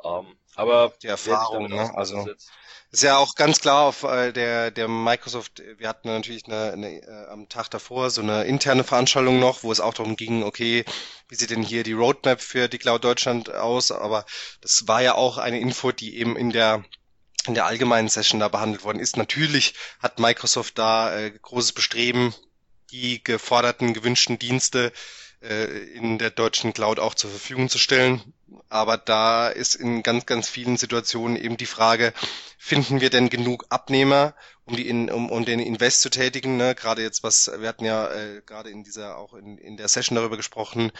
Ähm, aber die Erfahrung, ne? also ist ja auch ganz klar auf äh, der der Microsoft. Wir hatten natürlich eine, eine, äh, am Tag davor so eine interne Veranstaltung noch, wo es auch darum ging, okay, wie sieht denn hier die Roadmap für die Cloud Deutschland aus? Aber das war ja auch eine Info, die eben in der in der allgemeinen Session da behandelt worden ist. Natürlich hat Microsoft da äh, großes Bestreben, die geforderten, gewünschten Dienste in der deutschen Cloud auch zur Verfügung zu stellen. Aber da ist in ganz, ganz vielen Situationen eben die Frage, finden wir denn genug Abnehmer, um die in, um, um den Invest zu tätigen? Ne? Gerade jetzt was, wir hatten ja äh, gerade in dieser auch in, in der Session darüber gesprochen,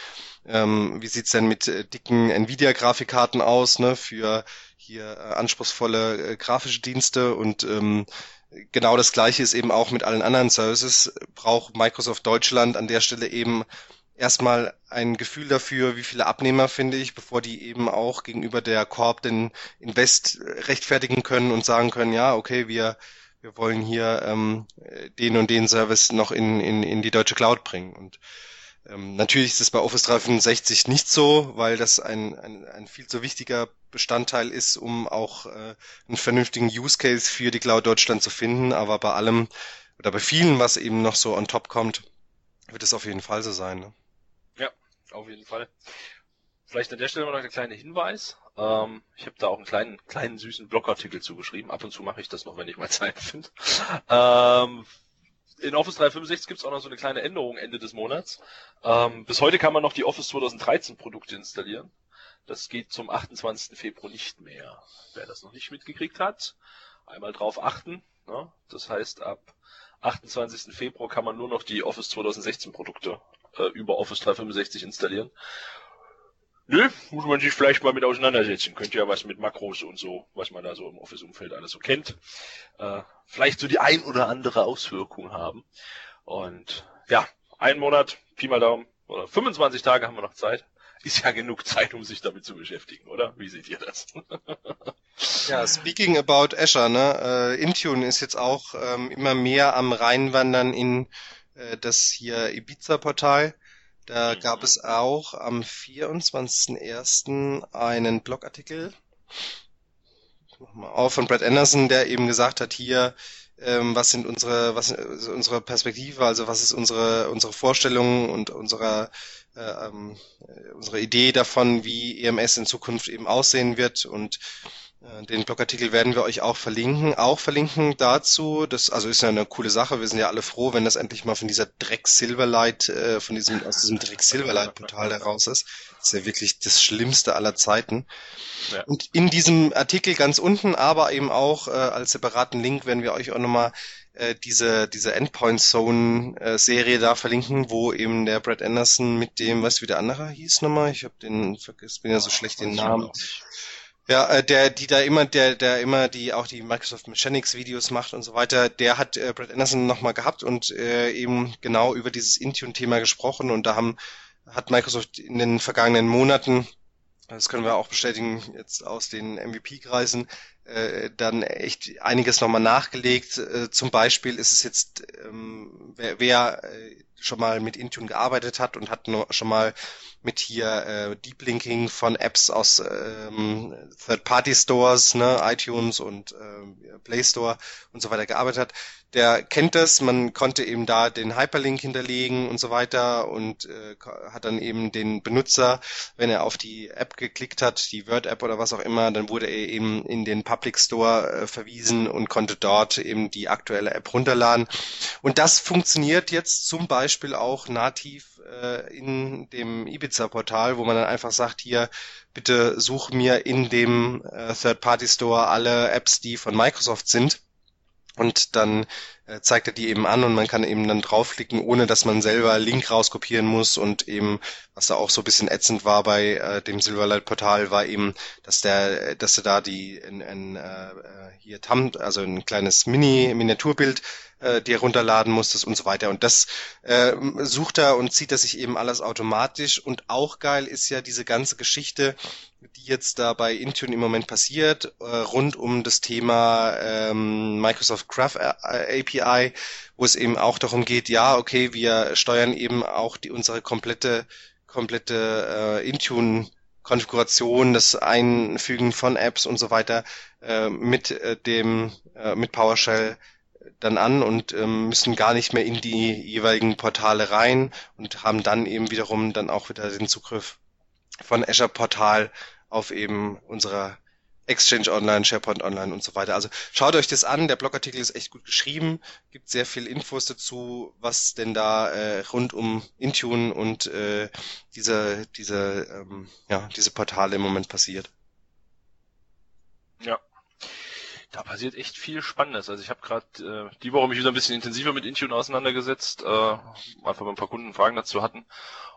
ähm, wie sieht's denn mit äh, dicken Nvidia-Grafikkarten aus, ne? Für hier äh, anspruchsvolle äh, grafische Dienste und ähm, genau das gleiche ist eben auch mit allen anderen Services. Braucht Microsoft Deutschland an der Stelle eben erstmal ein Gefühl dafür, wie viele Abnehmer finde ich, bevor die eben auch gegenüber der Corp den Invest rechtfertigen können und sagen können, ja, okay, wir, wir wollen hier ähm, den und den Service noch in, in, in die deutsche Cloud bringen. Und ähm, natürlich ist es bei Office 365 nicht so, weil das ein, ein, ein viel zu wichtiger Bestandteil ist, um auch äh, einen vernünftigen Use Case für die Cloud Deutschland zu finden. Aber bei allem oder bei vielen, was eben noch so on top kommt, wird es auf jeden Fall so sein. Ne? Auf jeden Fall. Vielleicht an der Stelle noch ein kleiner Hinweis. Ähm, ich habe da auch einen kleinen, kleinen süßen Blogartikel zugeschrieben. Ab und zu mache ich das noch, wenn ich mal Zeit finde. Ähm, in Office 365 gibt es auch noch so eine kleine Änderung Ende des Monats. Ähm, bis heute kann man noch die Office 2013 Produkte installieren. Das geht zum 28. Februar nicht mehr. Wer das noch nicht mitgekriegt hat, einmal drauf achten. Ne? Das heißt, ab 28. Februar kann man nur noch die Office 2016 Produkte äh, über Office 365 installieren. Nö, muss man sich vielleicht mal mit auseinandersetzen. Könnte ja was mit Makros und so, was man da so im Office-Umfeld alles so kennt, äh, vielleicht so die ein oder andere Auswirkung haben. Und ja, ein Monat, Pi mal Daumen, oder 25 Tage haben wir noch Zeit. Ist ja genug Zeit, um sich damit zu beschäftigen, oder? Wie seht ihr das? ja, speaking about Azure, ne? Äh, Intune ist jetzt auch ähm, immer mehr am Reinwandern in äh, das hier Ibiza-Portal. Da mhm. gab es auch am 24.01. einen Blogartikel auf von Brad Anderson, der eben gesagt hat, hier, ähm, was sind unsere, was ist unsere Perspektive, also was ist unsere, unsere Vorstellung und unsere, äh, ähm, unsere Idee davon, wie EMS in Zukunft eben aussehen wird und äh, den Blogartikel werden wir euch auch verlinken. Auch verlinken dazu, das also ist ja eine coole Sache. Wir sind ja alle froh, wenn das endlich mal von dieser Dreck Silverlight, äh, von diesem aus diesem Dreck Silverlight Portal heraus ist. Das ist ja wirklich das Schlimmste aller Zeiten. Ja. Und in diesem Artikel ganz unten, aber eben auch äh, als separaten Link werden wir euch auch nochmal äh, diese diese Endpoint Zone äh, Serie da verlinken, wo eben der Brad Anderson mit dem, was wie der andere hieß nochmal, ich habe den vergessen, bin ja so schlecht den Namen. Ja, äh, der, die da immer, der, der immer die auch die Microsoft Mechanics Videos macht und so weiter, der hat äh, Brad Anderson nochmal gehabt und äh, eben genau über dieses Intune-Thema gesprochen und da haben hat Microsoft in den vergangenen Monaten, das können wir auch bestätigen jetzt aus den MVP-Kreisen, äh, dann echt einiges nochmal nachgelegt. Äh, zum Beispiel ist es jetzt, ähm, wer, wer äh, schon mal mit Intune gearbeitet hat und hat schon mal mit hier äh, Deep Linking von Apps aus ähm, Third-Party-Stores, ne, iTunes und äh, Play Store und so weiter gearbeitet hat, der kennt das. Man konnte eben da den Hyperlink hinterlegen und so weiter und äh, hat dann eben den Benutzer, wenn er auf die App geklickt hat, die Word-App oder was auch immer, dann wurde er eben in den Public Store äh, verwiesen und konnte dort eben die aktuelle App runterladen. Und das funktioniert jetzt zum Beispiel auch nativ äh, in dem Ibiza-Portal, wo man dann einfach sagt, hier, bitte such mir in dem äh, Third-Party-Store alle Apps, die von Microsoft sind. Und dann äh, zeigt er die eben an und man kann eben dann draufklicken, ohne dass man selber Link rauskopieren muss und eben, was da auch so ein bisschen ätzend war bei äh, dem Silverlight-Portal, war eben, dass der, dass er da die in, in, äh, hier Thumb, also ein kleines Mini-Miniaturbild äh, dir runterladen musstest und so weiter. Und das äh, sucht er und zieht er sich eben alles automatisch. Und auch geil ist ja diese ganze Geschichte, die jetzt da bei Intune im Moment passiert, äh, rund um das Thema ähm, Microsoft Graph API wo es eben auch darum geht, ja, okay, wir steuern eben auch die unsere komplette komplette äh, Intune Konfiguration, das Einfügen von Apps und so weiter äh, mit äh, dem äh, mit PowerShell dann an und ähm, müssen gar nicht mehr in die jeweiligen Portale rein und haben dann eben wiederum dann auch wieder den Zugriff von Azure Portal auf eben unserer Exchange Online, SharePoint Online und so weiter. Also schaut euch das an, der Blogartikel ist echt gut geschrieben, gibt sehr viel Infos dazu, was denn da äh, rund um Intune und äh, diese, diese, ähm, ja, diese Portale im Moment passiert. Ja. Da passiert echt viel Spannendes. Also ich habe gerade äh, die Woche mich wieder ein bisschen intensiver mit Intune auseinandergesetzt, äh, einfach mal ein paar Kunden Fragen dazu hatten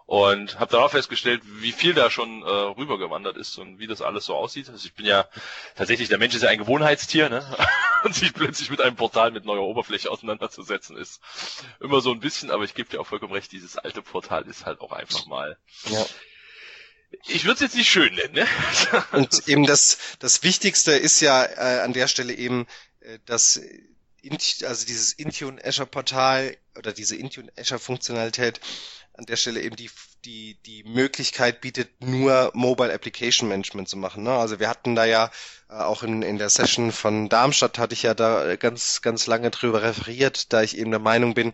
und habe darauf festgestellt, wie viel da schon äh, rübergewandert ist und wie das alles so aussieht. Also ich bin ja tatsächlich, der Mensch ist ja ein Gewohnheitstier, ne? und sich plötzlich mit einem Portal mit neuer Oberfläche auseinanderzusetzen ist immer so ein bisschen, aber ich gebe dir auch vollkommen recht, dieses alte Portal ist halt auch einfach mal. Ja. Ich würde es jetzt nicht schön nennen, ne? und eben das, das Wichtigste ist ja äh, an der Stelle eben, äh, dass also dieses Intune Azure Portal oder diese Intune Azure Funktionalität an der Stelle eben die, die, die Möglichkeit bietet, nur Mobile Application Management zu machen. Ne? Also wir hatten da ja äh, auch in, in der Session von Darmstadt hatte ich ja da ganz, ganz lange drüber referiert, da ich eben der Meinung bin,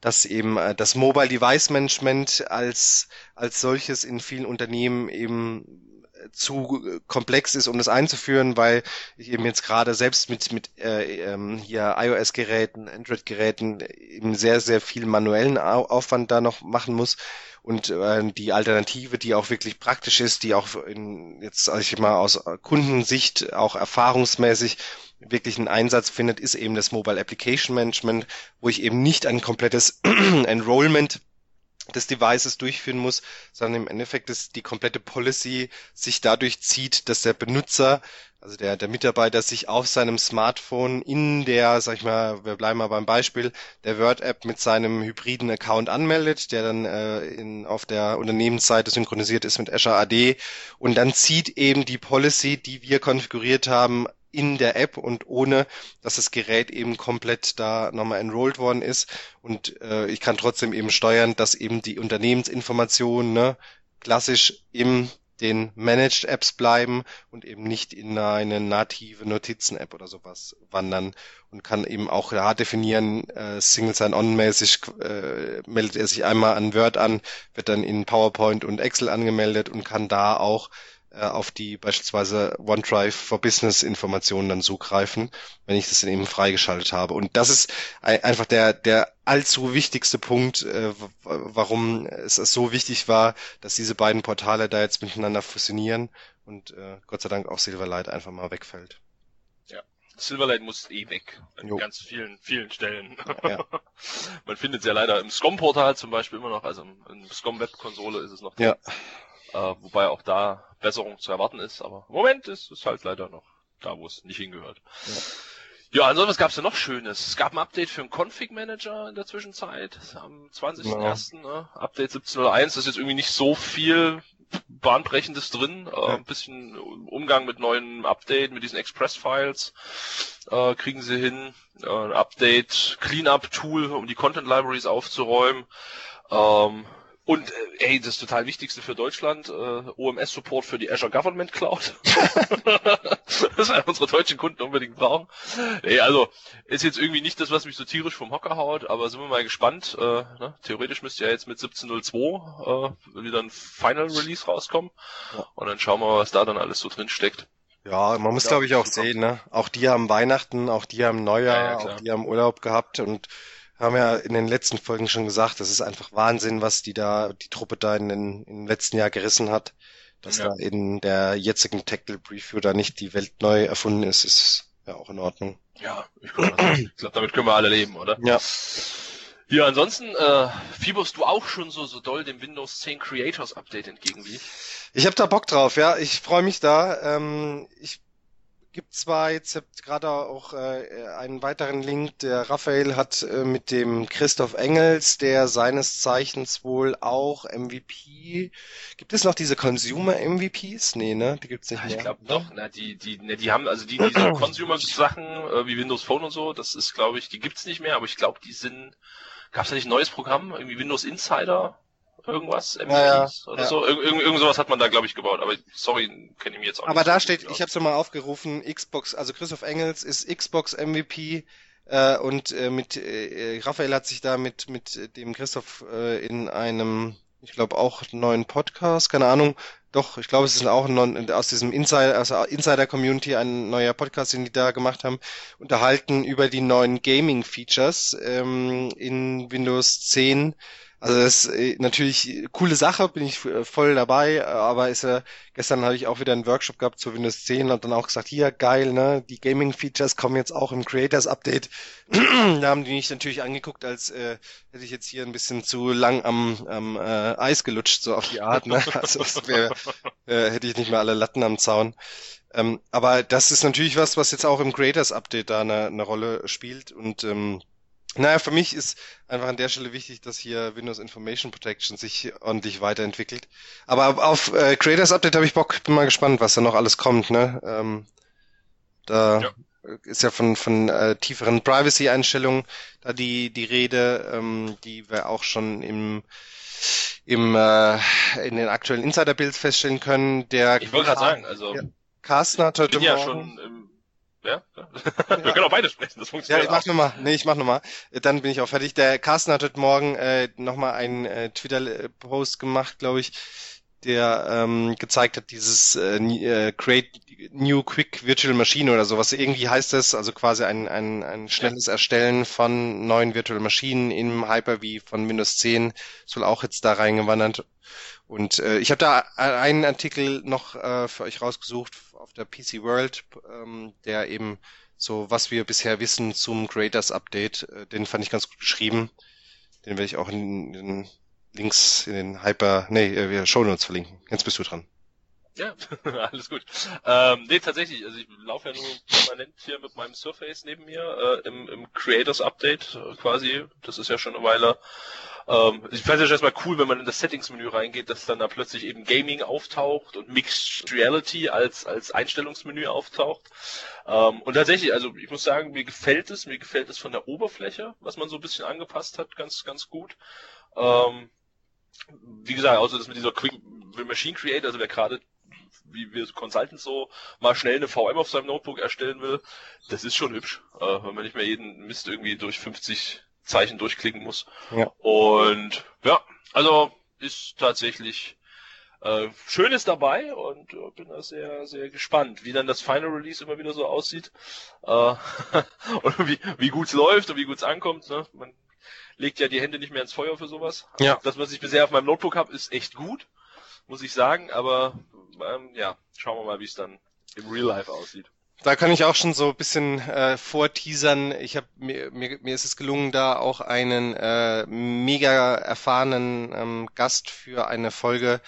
dass eben äh, das Mobile Device Management als, als solches in vielen Unternehmen eben zu komplex ist, um das einzuführen, weil ich eben jetzt gerade selbst mit mit äh, ähm, hier iOS-Geräten, Android-Geräten eben sehr sehr viel manuellen Aufwand da noch machen muss und äh, die Alternative, die auch wirklich praktisch ist, die auch in, jetzt sage ich mal aus Kundensicht auch erfahrungsmäßig wirklich einen Einsatz findet, ist eben das Mobile Application Management, wo ich eben nicht ein komplettes Enrollment des Devices durchführen muss, sondern im Endeffekt ist die komplette Policy sich dadurch zieht, dass der Benutzer, also der, der Mitarbeiter sich auf seinem Smartphone in der, sag ich mal, wir bleiben mal beim Beispiel, der Word-App mit seinem hybriden Account anmeldet, der dann äh, in, auf der Unternehmensseite synchronisiert ist mit Azure AD und dann zieht eben die Policy, die wir konfiguriert haben, in der App und ohne, dass das Gerät eben komplett da nochmal enrolled worden ist. Und äh, ich kann trotzdem eben steuern, dass eben die Unternehmensinformationen ne, klassisch in den Managed Apps bleiben und eben nicht in eine native Notizen-App oder sowas wandern und kann eben auch da definieren, äh, Single Sign-On-mäßig äh, meldet er sich einmal an Word an, wird dann in PowerPoint und Excel angemeldet und kann da auch auf die beispielsweise OneDrive for Business Informationen dann zugreifen, wenn ich das dann eben freigeschaltet habe. Und das ist einfach der, der allzu wichtigste Punkt, äh, warum es so wichtig war, dass diese beiden Portale da jetzt miteinander fusionieren und äh, Gott sei Dank auch Silverlight einfach mal wegfällt. Ja. Silverlight muss eh weg. An jo. ganz vielen, vielen Stellen. Ja. Man findet es ja leider im SCOM-Portal zum Beispiel immer noch, also im SCOM-Web-Konsole ist es noch da. Ja. Äh, wobei auch da Besserung zu erwarten ist, aber im Moment ist es halt leider noch da, wo es nicht hingehört. Ja. Ja, ansonsten was gab's denn noch Schönes? Es gab ein Update für den Config Manager in der Zwischenzeit am 20.01. Ja. Ne? Update 17.01 ist jetzt irgendwie nicht so viel bahnbrechendes drin. Äh, ein bisschen Umgang mit neuen Update, mit diesen Express-Files äh, kriegen sie hin. Äh, ein Update, Cleanup-Tool, um die Content-Libraries aufzuräumen. Ähm, und äh, ey, das total Wichtigste für Deutschland, äh, OMS-Support für die Azure Government Cloud. das werden unsere deutschen Kunden unbedingt brauchen. Ey, also ist jetzt irgendwie nicht das, was mich so tierisch vom Hocker haut, aber sind wir mal gespannt. Äh, ne? Theoretisch müsste ja jetzt mit 17.02 äh, wieder ein Final Release rauskommen. Ja. Und dann schauen wir mal, was da dann alles so drin steckt. Ja, man muss glaube ich auch sehen, ne? Auch die haben Weihnachten, auch die haben Neujahr, ja, ja, auch die haben Urlaub gehabt und haben ja in den letzten Folgen schon gesagt, das ist einfach Wahnsinn, was die da, die Truppe da in den, im letzten Jahr gerissen hat. Dass ja. da in der jetzigen Technical Preview da nicht die Welt neu erfunden ist, ist ja auch in Ordnung. Ja, ich glaube, glaub, damit können wir alle leben, oder? Ja. Ja, ansonsten, äh, fieberst du auch schon so, so doll dem Windows 10 Creators Update entgegen wie ich? Ich habe da Bock drauf, ja. Ich freue mich da. Ähm, ich gibt zwar jetzt gerade auch äh, einen weiteren Link, der Raphael hat äh, mit dem Christoph Engels, der seines Zeichens wohl auch MVP. Gibt es noch diese Consumer MVPs? Nee, ne? Die gibt's nicht ja, mehr. Ich glaube doch. Na, die, die, ne, die haben also die diese Consumer-Sachen äh, wie Windows Phone und so. Das ist, glaube ich, die gibt's nicht mehr. Aber ich glaube, die sind. Gab's da nicht ein neues Programm? Irgendwie Windows Insider? Irgendwas, MVPs ja, ja, oder ja. so. Ir irgend, irgend sowas hat man da, glaube ich, gebaut. Aber sorry, kenne ich mir jetzt auch Aber nicht. Aber da so steht, ich habe es nochmal aufgerufen, Xbox, also Christoph Engels ist Xbox MVP äh, und äh, mit äh, Raphael hat sich da mit, mit dem Christoph äh, in einem, ich glaube auch neuen Podcast, keine Ahnung, doch, ich glaube, es ist auch ein, aus diesem Insider, also Insider Community ein neuer Podcast, den die da gemacht haben, unterhalten über die neuen Gaming Features ähm, in Windows 10 also das ist äh, natürlich coole Sache, bin ich äh, voll dabei, aber ist ja, gestern habe ich auch wieder einen Workshop gehabt zu Windows 10 und dann auch gesagt, hier, geil, ne, die Gaming-Features kommen jetzt auch im Creators-Update. da haben die mich natürlich angeguckt, als äh, hätte ich jetzt hier ein bisschen zu lang am, am äh, Eis gelutscht, so auf die Art, ne? Also das wär, äh, hätte ich nicht mehr alle Latten am Zaun. Ähm, aber das ist natürlich was, was jetzt auch im Creators-Update da eine, eine Rolle spielt und ähm, naja, für mich ist einfach an der Stelle wichtig, dass hier Windows Information Protection sich ordentlich weiterentwickelt. Aber auf äh, Creators Update habe ich Bock, bin mal gespannt, was da noch alles kommt. Ne? Ähm, da ja. ist ja von, von äh, tieferen Privacy-Einstellungen da die, die Rede, ähm, die wir auch schon im im äh, in den aktuellen Insider-Builds feststellen können. Der ich wollte gerade sagen, also ja, Carsten hat heute ich bin Morgen, ja schon im ja? Wir können auch beide sprechen, das funktioniert. Ja, ich mach nochmal. Nee, ich mach nochmal. Dann bin ich auch fertig. Der Carsten hat heute Morgen äh, nochmal einen äh, Twitter-Post gemacht, glaube ich, der ähm, gezeigt hat, dieses äh, äh, Create New Quick Virtual Machine oder sowas. Irgendwie heißt das, also quasi ein, ein, ein schnelles Erstellen von neuen Virtual Maschinen im Hyper-V von Windows 10 soll auch jetzt da reingewandert. Und äh, ich habe da einen Artikel noch äh, für euch rausgesucht auf der PC World, ähm, der eben so, was wir bisher wissen zum Creators Update, äh, den fand ich ganz gut beschrieben. Den werde ich auch in den Links, in den Hyper, nee, äh, Show Notes verlinken. Jetzt bist du dran. Ja, alles gut. Ähm, nee, tatsächlich, also ich laufe ja nur permanent hier mit meinem Surface neben mir äh, im, im Creators Update äh, quasi. Das ist ja schon eine Weile. Ähm, ich fand es erstmal cool, wenn man in das Settings-Menü reingeht, dass dann da plötzlich eben Gaming auftaucht und Mixed Reality als, als Einstellungsmenü auftaucht. Ähm, und tatsächlich, also ich muss sagen, mir gefällt es, mir gefällt es von der Oberfläche, was man so ein bisschen angepasst hat, ganz, ganz gut. Ähm, wie gesagt, außer das mit dieser Quick Machine Creator, also wer gerade wie wir Consultants so mal schnell eine VM auf seinem Notebook erstellen will, das ist schon hübsch, äh, wenn man nicht mehr jeden Mist irgendwie durch 50 Zeichen durchklicken muss. Ja. Und ja, also ist tatsächlich äh, Schönes dabei und äh, bin da sehr, sehr gespannt, wie dann das Final Release immer wieder so aussieht äh, und wie, wie gut es läuft und wie gut es ankommt. Ne? Man legt ja die Hände nicht mehr ins Feuer für sowas. Ja. Das, was ich bisher auf meinem Notebook habe, ist echt gut, muss ich sagen, aber ähm, ja, schauen wir mal, wie es dann im Real Life aussieht. Da kann ich auch schon so ein bisschen äh, vorteasern. Ich habe mir, mir, mir ist es gelungen, da auch einen äh, mega erfahrenen ähm, Gast für eine Folge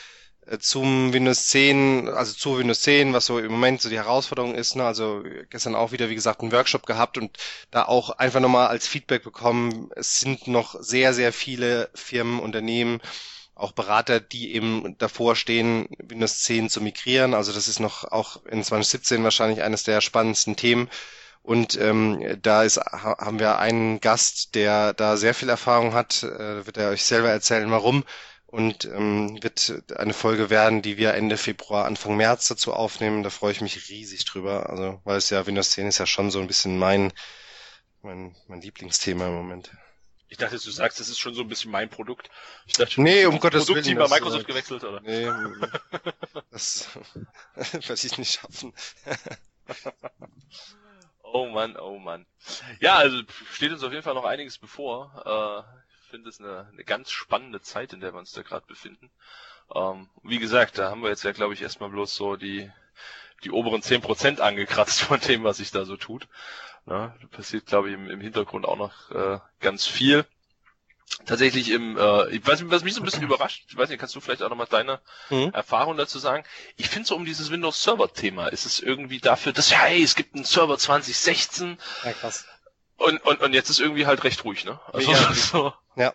äh, zum Windows 10, also zu Windows 10, was so im Moment so die Herausforderung ist. Ne? Also gestern auch wieder, wie gesagt, einen Workshop gehabt und da auch einfach nochmal als Feedback bekommen. Es sind noch sehr, sehr viele Firmen, Unternehmen, auch Berater, die eben davor stehen, Windows 10 zu migrieren. Also das ist noch auch in 2017 wahrscheinlich eines der spannendsten Themen. Und ähm, da ist, haben wir einen Gast, der da sehr viel Erfahrung hat, äh, wird er euch selber erzählen, warum. Und ähm, wird eine Folge werden, die wir Ende Februar, Anfang März dazu aufnehmen. Da freue ich mich riesig drüber. Also, weil es ja Windows 10 ist ja schon so ein bisschen mein, mein, mein Lieblingsthema im Moment. Ich dachte, du sagst, das ist schon so ein bisschen mein Produkt. Ich dachte, nee, um Gottes Willen. Produktteam bei Microsoft äh, gewechselt, oder? Nee, das werde ich nicht schaffen. oh Mann, oh Mann. Ja, also steht uns auf jeden Fall noch einiges bevor. Äh, ich finde es eine, eine ganz spannende Zeit, in der wir uns da gerade befinden. Ähm, wie gesagt, da haben wir jetzt ja, glaube ich, erstmal bloß so die, die oberen zehn Prozent angekratzt von dem, was sich da so tut. Ja, da passiert, glaube ich, im, im Hintergrund auch noch äh, ganz viel. tatsächlich im, äh, was, was mich so ein bisschen überrascht, ich weiß nicht, kannst du vielleicht auch nochmal deine mhm. Erfahrung dazu sagen? Ich finde so um dieses Windows Server Thema ist es irgendwie dafür, dass ja, hey, es gibt einen Server 2016. Ja, krass. Und, und, und jetzt ist irgendwie halt recht ruhig, ne? Also, ja. so, ja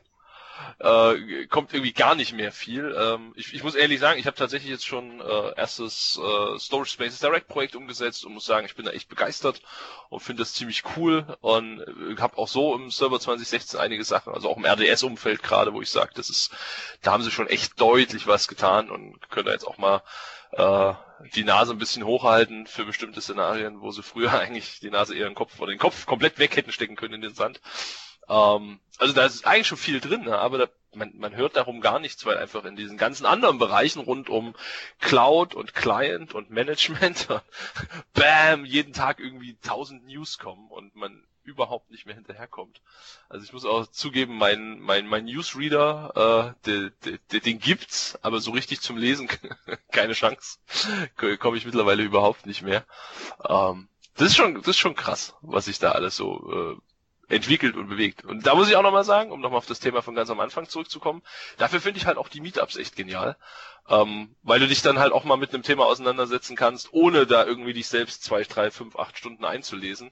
äh, kommt irgendwie gar nicht mehr viel. Ähm, ich, ich muss ehrlich sagen, ich habe tatsächlich jetzt schon äh, erstes äh, Storage Spaces Direct Projekt umgesetzt und muss sagen, ich bin da echt begeistert und finde das ziemlich cool und äh, habe auch so im Server 2016 einige Sachen, also auch im RDS-Umfeld gerade, wo ich sage, das ist, da haben sie schon echt deutlich was getan und können da jetzt auch mal äh, die Nase ein bisschen hochhalten für bestimmte Szenarien, wo sie früher eigentlich die Nase eher den Kopf oder den Kopf komplett weg hätten stecken können in den Sand. Ähm, also da ist eigentlich schon viel drin, ne? aber da, man, man hört darum gar nichts, weil einfach in diesen ganzen anderen Bereichen rund um Cloud und Client und Management, bam, jeden Tag irgendwie tausend News kommen und man überhaupt nicht mehr hinterherkommt. Also ich muss auch zugeben, mein mein mein Newsreader, äh, de, de, de, den gibt's, aber so richtig zum Lesen keine Chance. Komme ich mittlerweile überhaupt nicht mehr. Ähm, das ist schon das ist schon krass, was sich da alles so äh, entwickelt und bewegt. Und da muss ich auch nochmal sagen, um nochmal auf das Thema von ganz am Anfang zurückzukommen, dafür finde ich halt auch die Meetups echt genial. Ähm, weil du dich dann halt auch mal mit einem Thema auseinandersetzen kannst, ohne da irgendwie dich selbst zwei, drei, fünf, acht Stunden einzulesen.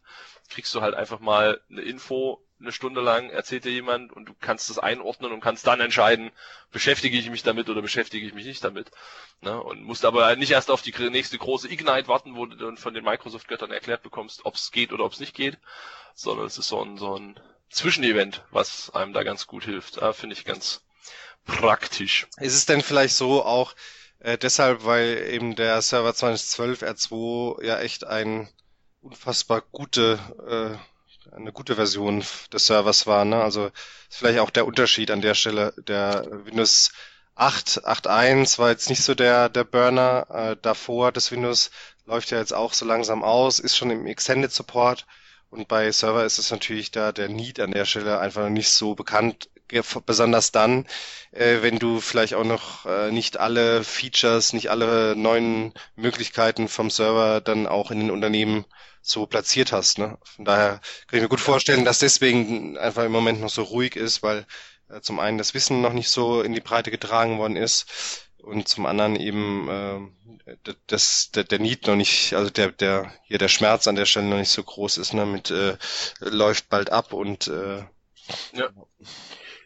Kriegst du halt einfach mal eine Info, eine Stunde lang erzählt dir jemand und du kannst das einordnen und kannst dann entscheiden, beschäftige ich mich damit oder beschäftige ich mich nicht damit. Ne? Und musst aber nicht erst auf die nächste große Ignite warten, wo du dann von den Microsoft-Göttern erklärt bekommst, ob es geht oder ob es nicht geht, sondern es ist so ein, so ein Zwischenevent, was einem da ganz gut hilft. Ja, Finde ich ganz praktisch. Ist es denn vielleicht so auch äh, deshalb, weil eben der Server 2012 R2 ja echt ein unfassbar gute äh, eine gute Version des Servers war. Ne? Also ist vielleicht auch der Unterschied an der Stelle. Der Windows 8, 8.1 war jetzt nicht so der, der Burner. Äh, davor, das Windows läuft ja jetzt auch so langsam aus, ist schon im Extended Support. Und bei Server ist es natürlich da der Need an der Stelle einfach nicht so bekannt, besonders dann, äh, wenn du vielleicht auch noch äh, nicht alle Features, nicht alle neuen Möglichkeiten vom Server dann auch in den Unternehmen so platziert hast. Ne? Von daher kann ich mir gut vorstellen, dass deswegen einfach im Moment noch so ruhig ist, weil äh, zum einen das Wissen noch nicht so in die Breite getragen worden ist und zum anderen eben äh, das, der, der Need noch nicht, also der, der, hier der Schmerz an der Stelle noch nicht so groß ist, ne, mit äh, läuft bald ab und äh, ja.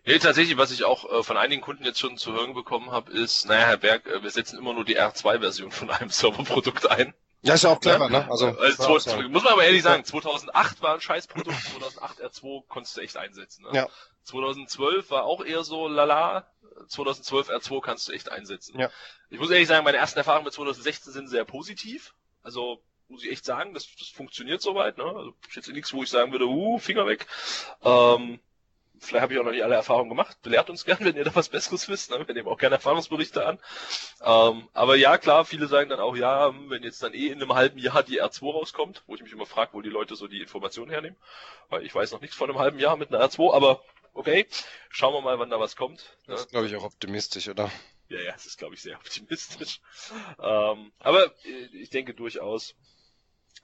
Nee, tatsächlich, was ich auch äh, von einigen Kunden jetzt schon zu hören bekommen habe, ist, naja, Herr Berg, äh, wir setzen immer nur die R2-Version von einem Serverprodukt ein. Ja, ist ja auch clever, ne? Also, also zwei, muss man aber ehrlich sagen, 2008 war ein Scheißprodukt, 2008 R2 konntest du echt einsetzen. Ne? Ja. 2012 war auch eher so lala, 2012 R2 kannst du echt einsetzen. Ja. Ich muss ehrlich sagen, meine ersten Erfahrungen mit 2016 sind sehr positiv. Also muss ich echt sagen, das, das funktioniert soweit. Ne? Also ist jetzt nichts, wo ich sagen würde, uh, Finger weg. Ähm, vielleicht habe ich auch noch nicht alle Erfahrungen gemacht. Belehrt uns gern, wenn ihr da was Besseres wisst. Ne? Wir nehmen auch gerne Erfahrungsberichte an. Ähm, aber ja, klar, viele sagen dann auch, ja, wenn jetzt dann eh in einem halben Jahr die R2 rauskommt, wo ich mich immer frage, wo die Leute so die Informationen hernehmen. Weil ich weiß noch nichts von einem halben Jahr mit einer R2, aber okay, schauen wir mal, wann da was kommt. Ne? Das ist, glaube ich, auch optimistisch, oder? Ja, ja, das ist, glaube ich, sehr optimistisch. Ähm, aber äh, ich denke durchaus,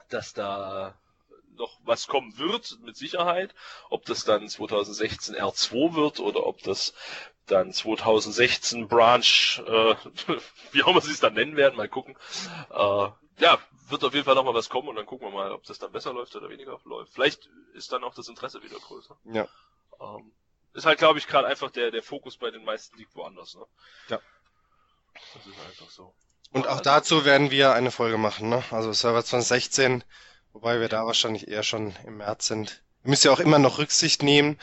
dass da noch was kommen wird, mit Sicherheit. Ob das dann 2016 R2 wird oder ob das dann 2016 Branch, äh, wie auch immer sie es dann nennen werden, mal gucken. Äh, ja, wird auf jeden Fall nochmal was kommen und dann gucken wir mal, ob das dann besser läuft oder weniger läuft. Vielleicht ist dann auch das Interesse wieder größer. Ja. Ähm, ist halt, glaube ich, gerade einfach der, der Fokus bei den meisten liegt woanders. Ne? Ja. Das ist einfach so. Und auch dazu werden wir eine Folge machen, ne? Also Server 2016 Wobei wir da wahrscheinlich eher schon im März sind. Wir müssen ja auch immer noch Rücksicht nehmen.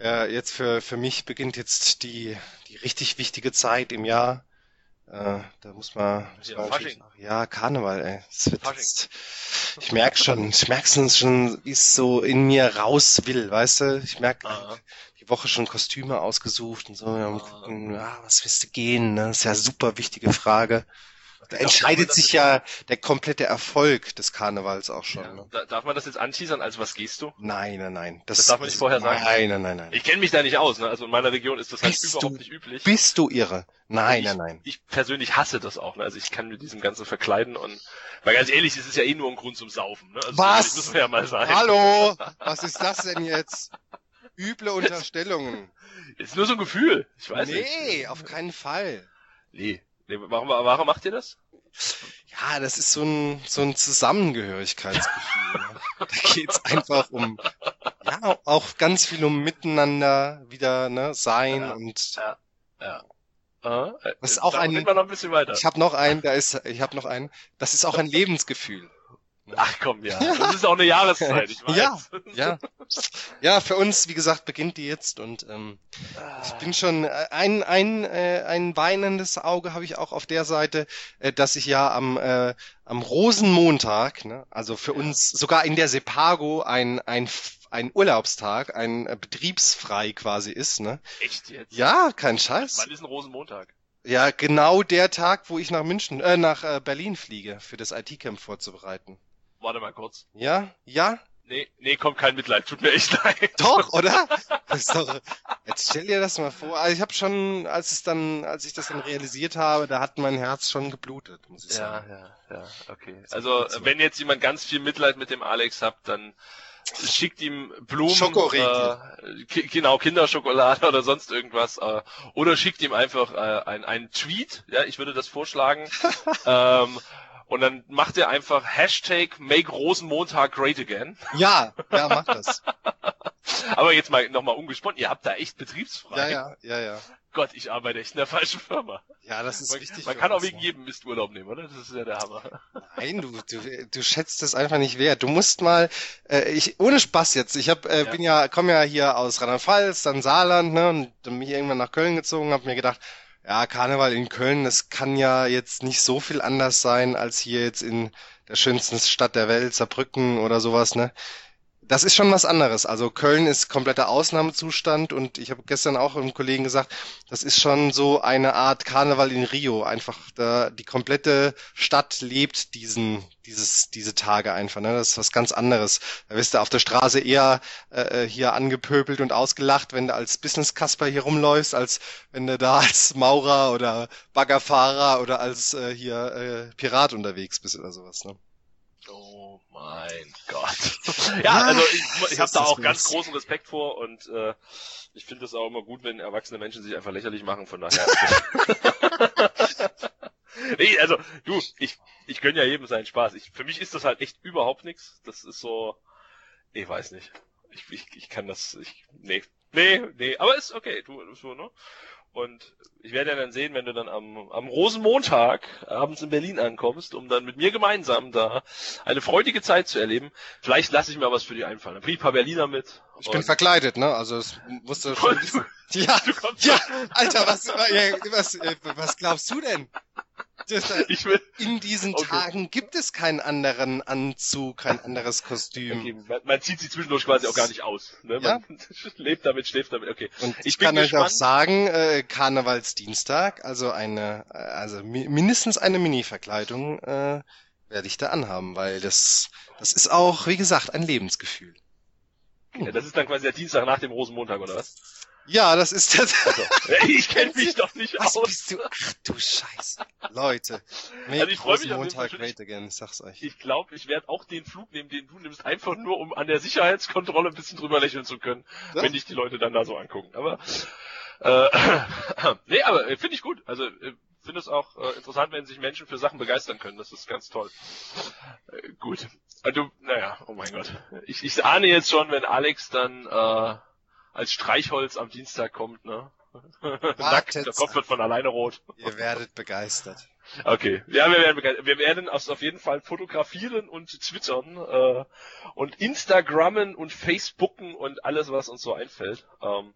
Äh, jetzt für, für mich beginnt jetzt die, die richtig wichtige Zeit im Jahr. Äh, da muss man, muss man natürlich auch, ja, Karneval, ey. Wird jetzt, ich merk schon, ich merk's schon, wie es so in mir raus will, weißt du? Ich merk die Woche schon Kostüme ausgesucht und so, ja, gucken, ja, was wirst du gehen, ne? Das ist ja super wichtige Frage. Da entscheidet sich ja der komplette Erfolg des Karnevals auch schon. Ja. Ne? Darf man das jetzt anteasern, als was gehst du? Nein, nein, nein. Das, das darf man nicht vorher sagen. Nein, nein, nein, nein. Ich kenne mich da nicht aus, ne? Also in meiner Region ist das halt bist überhaupt du, nicht üblich. Bist du irre? Nein, ich, nein, nein. Ich persönlich hasse das auch, ne? Also ich kann mit diesem ganzen verkleiden und weil ganz ehrlich, es ist ja eh nur ein Grund zum Saufen, ne? Also was? Das muss man ja mal sagen. Hallo? Was ist das denn jetzt? üble Unterstellungen. Ist nur so ein Gefühl. Ich weiß nee, nicht. Nee, auf keinen Fall. Nee. Nee warum, warum macht ihr das? Ja, das ist so ein, so ein Zusammengehörigkeitsgefühl. ne? Da geht's einfach um, ja, auch ganz viel um Miteinander wieder, ne, sein Ja. und Ja. Ja. Aha. Das ist auch ein- ich habe noch einen, da ist, ich habe noch einen, das ist auch ein Lebensgefühl. Ach komm, ja. Das ist auch eine Jahreszeit, ich weiß. Ja. Ja. Ja, für uns, wie gesagt, beginnt die jetzt und ähm, ich bin schon äh, ein ein äh, ein weinendes Auge habe ich auch auf der Seite, äh, dass ich ja am äh, am Rosenmontag, ne, also für Ja. uns sogar in der Sepago ein ein ein Urlaubstag, ein äh, betriebsfrei quasi ist, ne? Echt jetzt? Ja, kein Scheiß. Wann ist ein Rosenmontag? Ja, genau der Tag, wo ich nach München, äh, nach äh, Berlin fliege, für das IT-Camp vorzubereiten. Warte mal kurz. Ja, ja, Nee, nee, kommt kein Mitleid. Tut mir echt leid. Doch, oder? Das ist doch, jetzt stell dir das mal vor. Also ich habe schon, als es dann, als ich das dann realisiert habe, da hat mein Herz schon geblutet, muss ich Ja, sagen. ja, ja, okay. Also, So. wenn jetzt jemand ganz viel Mitleid mit dem Alex habt, dann schickt ihm Blumen, Schokoriegel. äh, genau, Kinderschokolade oder sonst irgendwas, äh, oder schickt ihm einfach äh, ein, einen Tweet, ja, ich würde das vorschlagen, ähm, und dann macht er einfach Hashtag Make Rosenmontag Great Again. Ja, ja, mach das. Aber jetzt mal nochmal umgesponnen, ihr habt da echt betriebsfrei. Ja, ja, ja, ja. Gott, ich arbeite echt in der falschen Firma. Ja, das ist Man, wichtig. man kann auch wegen ne? jedem Mist Urlaub nehmen, oder? Das ist ja der Hammer. Nein, du, du, du schätzt es einfach nicht wert. Du musst mal, äh, ich ohne Spaß jetzt. Ich hab, äh, Ja. bin ja, komme ja hier aus Rheinland-Pfalz, dann Saarland, ne, und dann bin ich irgendwann nach Köln gezogen, habe mir gedacht, ja, Karneval in Köln, das kann ja jetzt nicht so viel anders sein als hier jetzt in der schönsten Stadt der Welt, Saarbrücken oder sowas, ne? Das ist schon was anderes. Also Köln ist kompletter Ausnahmezustand und ich habe gestern auch einem Kollegen gesagt, das ist schon so eine Art Karneval in Rio. Einfach da die komplette Stadt lebt diesen, dieses, diese Tage einfach. Ne? Das ist was ganz anderes. Da wirst du auf der Straße eher äh, hier angepöbelt und ausgelacht, wenn du als Business Casper hier rumläufst, als wenn du da als Maurer oder Baggerfahrer oder als äh, hier äh, Pirat unterwegs bist oder sowas. Ne? Mein Gott. Ja, also ich, ich so habe da auch ganz großen Respekt vor und äh, ich finde es auch immer gut, wenn erwachsene Menschen sich einfach lächerlich machen, von daher. nee, also du, ich, ich gönn ja jedem seinen Spaß. Ich, für mich ist das halt echt überhaupt nichts. Das ist so, ich weiß nicht. Ich, ich, ich kann das, ich, nee, nee, nee, aber ist okay, du, so, ne? Und ich werde ja dann sehen, wenn du dann am, am Rosenmontag abends in Berlin ankommst, um dann mit mir gemeinsam da eine freudige Zeit zu erleben. Vielleicht lasse ich mir was für die einfallen. Dann bring ich ein paar Berliner mit. Ich bin verkleidet, ne? Also es musst du schon wissen. Ja, Du kommst ja, Alter, was, was, was glaubst du denn? Ich will, In diesen Okay. Tagen gibt es keinen anderen Anzug, kein anderes Kostüm. okay, man, man zieht sie zwischendurch quasi auch gar nicht aus. Ne? Ja. Man lebt damit, schläft damit. Okay. Und ich, Ich kann euch auch sagen, äh, Karnevalsdienstag, also eine, äh, also mi mindestens eine Mini-Verkleidung äh, werde ich da anhaben, weil das, das ist auch, wie gesagt, ein Lebensgefühl. Ja, das ist dann quasi der Dienstag nach dem Rosenmontag, oder was? Ja, das ist das. Also, ich kenne mich doch nicht Was aus. bist du? Ach du Scheiße. Leute. Make Also ich freu mich Fall. great again, ich sag's euch. Ich glaube, ich werde auch den Flug nehmen, den du nimmst, einfach nur, um an der Sicherheitskontrolle ein bisschen drüber lächeln zu können, Ja. wenn dich die Leute dann da so angucken. Aber äh, nee, aber äh, finde ich gut. Also äh, finde es auch äh, interessant, wenn sich Menschen für Sachen begeistern können. Das ist ganz toll. Äh, gut. Du, naja, oh mein Gott. Ich, ich ahne jetzt schon, wenn Alex dann äh, als Streichholz am Dienstag kommt, ne? Nackt, der Kopf wird von alleine rot. Ihr werdet begeistert. Okay, ja, wir werden, begeistert. wir werden auf jeden Fall fotografieren und twittern äh, und Instagrammen und Facebooken und alles, was uns so einfällt. Ähm,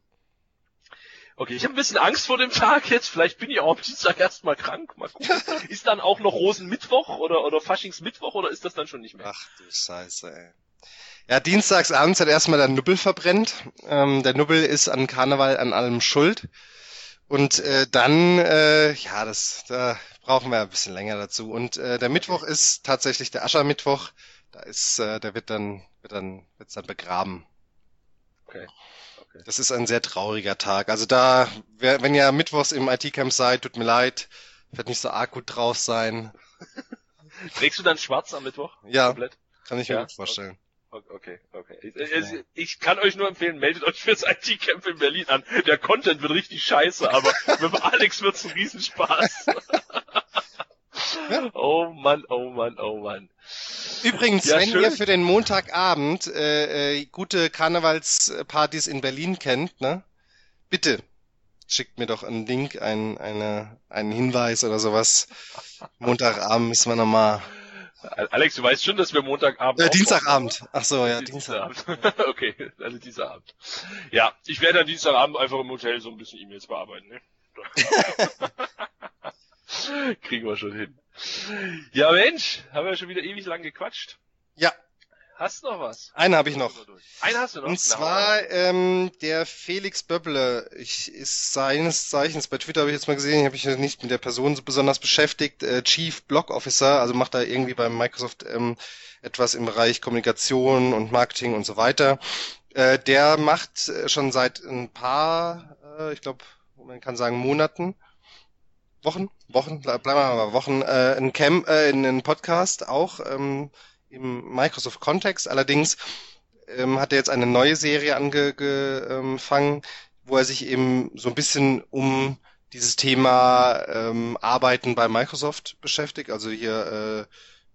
okay, ich habe ein bisschen Angst vor dem Tag jetzt. Vielleicht bin ich auch am Dienstag erstmal krank. Mal gucken. ist dann auch noch Rosenmittwoch oder oder Faschingsmittwoch oder ist das dann schon nicht mehr? Ach du Scheiße, ey. Ja, dienstags abends hat erstmal der Nubbel verbrennt. Ähm, der Nubbel ist an Karneval an allem schuld. Und äh, dann, äh, ja, das, da brauchen wir ein bisschen länger dazu. Und äh, der Mittwoch ist tatsächlich der Aschermittwoch. Da ist, äh, der wird dann, wird dann, wird's dann begraben. Okay. okay. Das ist ein sehr trauriger Tag. Also da, wer, wenn ihr mittwochs im IT-Camp seid, tut mir leid, wird nicht so arg gut drauf sein. Trägst du dann schwarz am Mittwoch? Ja, Komplett? kann ich mir Ja, gut vorstellen. Okay, okay. Ich, ich, kann euch nur empfehlen, meldet euch fürs IT-Camp in Berlin an. Der Content wird richtig scheiße, aber mit Alex wird's ein Riesenspaß. oh Mann, oh Mann, oh Mann. Übrigens, ja, wenn schön. ihr für den Montagabend äh, äh, gute Karnevalspartys in Berlin kennt, ne, bitte schickt mir doch einen Link, ein, eine, einen Hinweis oder sowas. Montagabend müssen wir nochmal Alex, du weißt schon, dass wir Montagabend. Äh, Dienstagabend. Ach so, ja, Dienstagabend. okay, also Dienstagabend. Ja, ich werde dann Dienstagabend einfach im Hotel so ein bisschen E-Mails bearbeiten. Ne? Kriegen wir schon hin. Ja, Mensch, haben wir schon wieder ewig lang gequatscht. Ja, Hast du noch was? Einen habe ich noch. Einen hast du noch. Und zwar ähm, der Felix Böbble. Ich ist seines Zeichens bei Twitter habe ich jetzt mal gesehen, habe ich nicht mit der Person so besonders beschäftigt. Äh, Chief Blog Officer, also macht da irgendwie bei Microsoft ähm, etwas im Bereich Kommunikation und Marketing und so weiter. Äh, der macht äh, schon seit ein paar, äh, ich glaube, man kann sagen Monaten, Wochen, Wochen, bleiben wir mal Wochen, äh, ein Camp, äh, in einen Podcast auch. Ähm, im Microsoft-Kontext. Allerdings ähm, hat er jetzt eine neue Serie angefangen, wo er sich eben so ein bisschen um dieses Thema ähm, Arbeiten bei Microsoft beschäftigt, also hier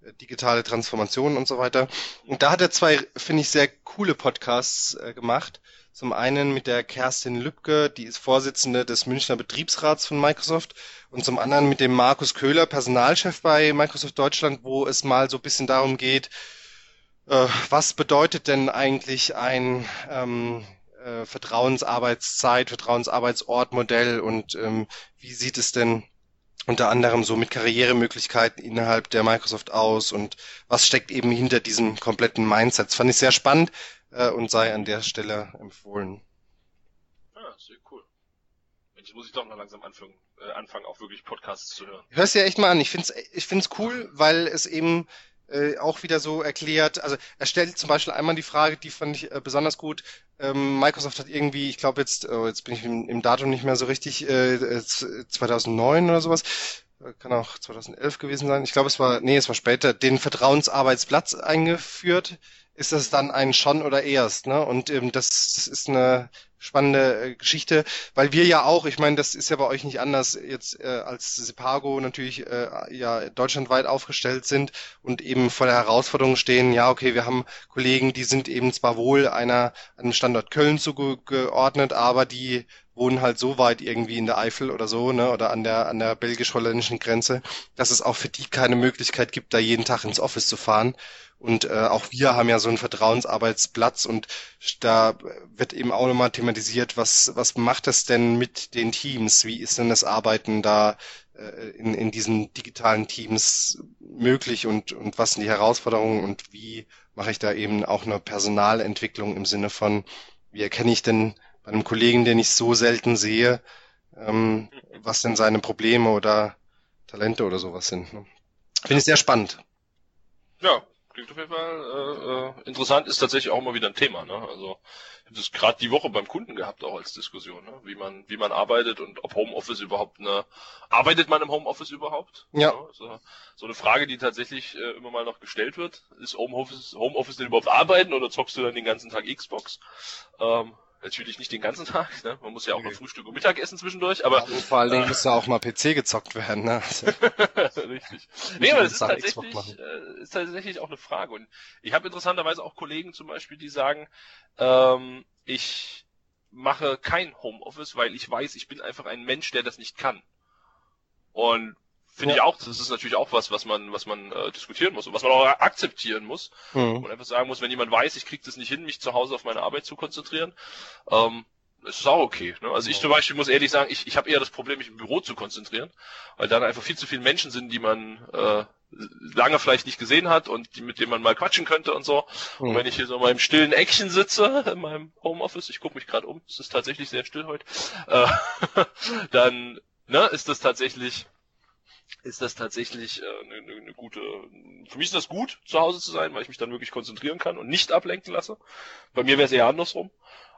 äh, digitale Transformation und so weiter. Und da hat er zwei, finde ich, sehr coole Podcasts äh, gemacht. Zum einen mit der Kerstin Lübke, die ist Vorsitzende des Münchner Betriebsrats von Microsoft, und zum anderen mit dem Markus Köhler, Personalchef bei Microsoft Deutschland, wo es mal so ein bisschen darum geht, äh, was bedeutet denn eigentlich ein ähm, äh, Vertrauensarbeitszeit, Vertrauensarbeitsortmodell und ähm, wie sieht es denn unter anderem so mit Karrieremöglichkeiten innerhalb der Microsoft aus und was steckt eben hinter diesem kompletten Mindset. Das fand ich sehr spannend äh, und sei an der Stelle empfohlen. Ah, sehr cool. Jetzt muss ich doch mal langsam anfangen, äh, anfangen, auch wirklich Podcasts zu hören. Hörst dir echt mal an. Ich find's, ich find's cool, weil es eben äh, auch wieder so erklärt. Also er stellt zum Beispiel einmal die Frage, die fand ich äh, besonders gut. Ähm, Microsoft hat irgendwie, ich glaube jetzt, oh, jetzt bin ich im, im, Datum nicht mehr so richtig, äh, 2009 äh, oder sowas, äh, kann auch 2011 gewesen sein. Ich glaube, es war, nee, es war später, den Vertrauensarbeitsplatz eingeführt ist das dann ein schon oder erst, ne? Und ähm, das, das ist eine spannende äh, Geschichte, weil wir ja auch, ich meine, das ist ja bei euch nicht anders, jetzt äh, als Sepago natürlich äh, ja deutschlandweit aufgestellt sind und eben vor der Herausforderung stehen, ja, okay, wir haben Kollegen, die sind eben zwar wohl einer einem Standort Köln zugeordnet, aber die wohnen halt so weit irgendwie in der Eifel oder so, ne, oder an der an der belgisch-holländischen Grenze, dass es auch für die keine Möglichkeit gibt, da jeden Tag ins Office zu fahren. Und äh, auch wir haben ja so einen Vertrauensarbeitsplatz und da wird eben auch nochmal thematisiert, was, was macht das denn mit den Teams? Wie ist denn das Arbeiten da äh, in, in diesen digitalen Teams möglich und, und was sind die Herausforderungen und wie mache ich da eben auch eine Personalentwicklung im Sinne von, wie erkenne ich denn bei einem Kollegen, den ich so selten sehe, ähm, was denn seine Probleme oder Talente oder sowas sind. Ne? Finde ich sehr spannend. Ja, klingt auf jeden Fall äh, äh, interessant, ist tatsächlich auch immer wieder ein Thema. Ne? Also habe das gerade die Woche beim Kunden gehabt, auch als Diskussion, ne? wie man wie man arbeitet und ob Homeoffice überhaupt eine arbeitet man im Homeoffice überhaupt? Ja. so, so eine Frage, die tatsächlich äh, immer mal noch gestellt wird: Ist Homeoffice Homeoffice denn überhaupt arbeiten oder zockst du dann den ganzen Tag Xbox? Ähm, Natürlich nicht den ganzen Tag, ne? Man muss ja auch okay. mal Frühstück und Mittagessen zwischendurch, aber. Ja, vor allen Dingen äh, muss ja auch mal PC gezockt werden, ne? Richtig. Nee, aber das ist tatsächlich, äh, ist tatsächlich auch eine Frage. Und ich habe interessanterweise auch Kollegen zum Beispiel, die sagen, ähm, ich mache kein Homeoffice, weil ich weiß, ich bin einfach ein Mensch, der das nicht kann. Und Finde ja. ich auch, das ist natürlich auch was, was man, was man äh, diskutieren muss und was man auch akzeptieren muss. Mhm. Und einfach sagen muss, wenn jemand weiß, ich kriege das nicht hin, mich zu Hause auf meine Arbeit zu konzentrieren, ähm, ist es auch okay. Ne? Also ich zum Beispiel muss ehrlich sagen, ich, ich habe eher das Problem, mich im Büro zu konzentrieren, weil da einfach viel zu viele Menschen sind, die man äh, lange vielleicht nicht gesehen hat und die, mit denen man mal quatschen könnte und so. Mhm. Und wenn ich hier so mal im stillen Eckchen sitze, in meinem Homeoffice, ich gucke mich gerade um, es ist tatsächlich sehr still heute, äh, dann ne, ist das tatsächlich ist das tatsächlich äh, eine, eine, eine gute. Für mich ist das gut, zu Hause zu sein, weil ich mich dann wirklich konzentrieren kann und nicht ablenken lasse. Bei mir wäre es eher andersrum.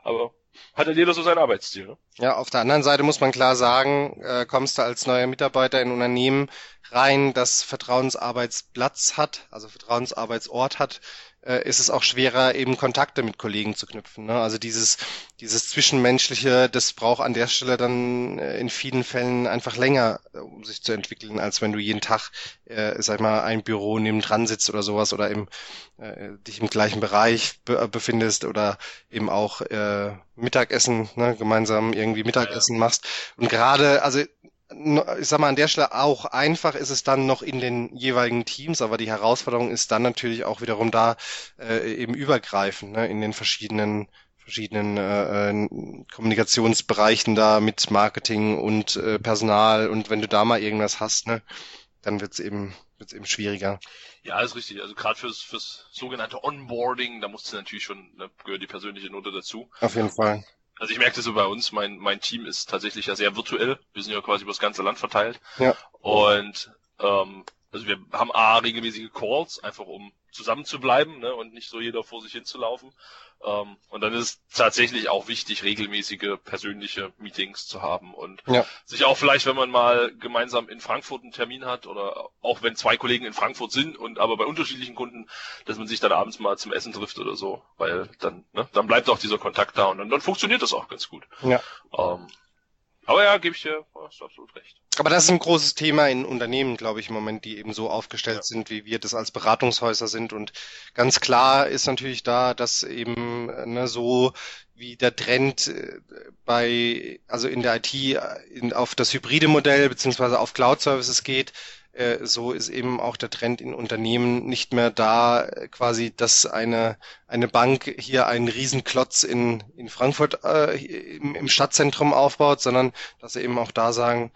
Aber hat ja jeder so sein Arbeitsstil. Ne? Ja, auf der anderen Seite muss man klar sagen, äh, kommst du als neuer Mitarbeiter in Unternehmen rein, das Vertrauensarbeitsplatz hat, also Vertrauensarbeitsort hat, äh, ist es auch schwerer, eben Kontakte mit Kollegen zu knüpfen. Ne? Also dieses, dieses Zwischenmenschliche, das braucht an der Stelle dann äh, in vielen Fällen einfach länger, äh, um sich zu entwickeln, als wenn du jeden Tag, äh, sag mal, ein Büro neben dran sitzt oder sowas oder im, äh, dich im gleichen Bereich be befindest oder eben auch äh, Mittagessen, ne, gemeinsam irgendwie Mittagessen ja. machst. Und gerade, also ich sag mal, an der Stelle auch einfach ist es dann noch in den jeweiligen Teams, aber die Herausforderung ist dann natürlich auch wiederum da äh, eben übergreifend ne, in den verschiedenen verschiedenen äh, äh, Kommunikationsbereichen da mit Marketing und äh, Personal und wenn du da mal irgendwas hast, ne, dann wird's eben wird's eben schwieriger. Ja, ist richtig. Also gerade fürs fürs sogenannte Onboarding, da musst du natürlich schon, da gehört die persönliche Note dazu. Auf jeden Fall. Also ich merke das so bei uns, mein, mein Team ist tatsächlich ja sehr virtuell. Wir sind ja quasi über das ganze Land verteilt. Ja. Und ähm, also wir haben A, regelmäßige Calls, einfach um zusammen zu bleiben ne, und nicht so jeder vor sich hinzulaufen. Ähm, und dann ist es tatsächlich auch wichtig, regelmäßige persönliche Meetings zu haben und ja. sich auch vielleicht, wenn man mal gemeinsam in Frankfurt einen Termin hat oder auch wenn zwei Kollegen in Frankfurt sind und aber bei unterschiedlichen Kunden, dass man sich dann abends mal zum Essen trifft oder so, weil dann, ne, dann bleibt auch dieser Kontakt da und dann, dann funktioniert das auch ganz gut. Ja. Ähm, aber ja, gebe ich dir hast absolut recht. Aber das ist ein großes Thema in Unternehmen, glaube ich, im Moment, die eben so aufgestellt ja. sind, wie wir das als Beratungshäuser sind. Und ganz klar ist natürlich da, dass eben ne, so wie der Trend äh, bei, also in der IT äh, in, auf das hybride Modell beziehungsweise auf Cloud Services geht, äh, so ist eben auch der Trend in Unternehmen nicht mehr da, äh, quasi, dass eine, eine Bank hier einen Riesenklotz in, in Frankfurt äh, im, im Stadtzentrum aufbaut, sondern dass sie eben auch da sagen,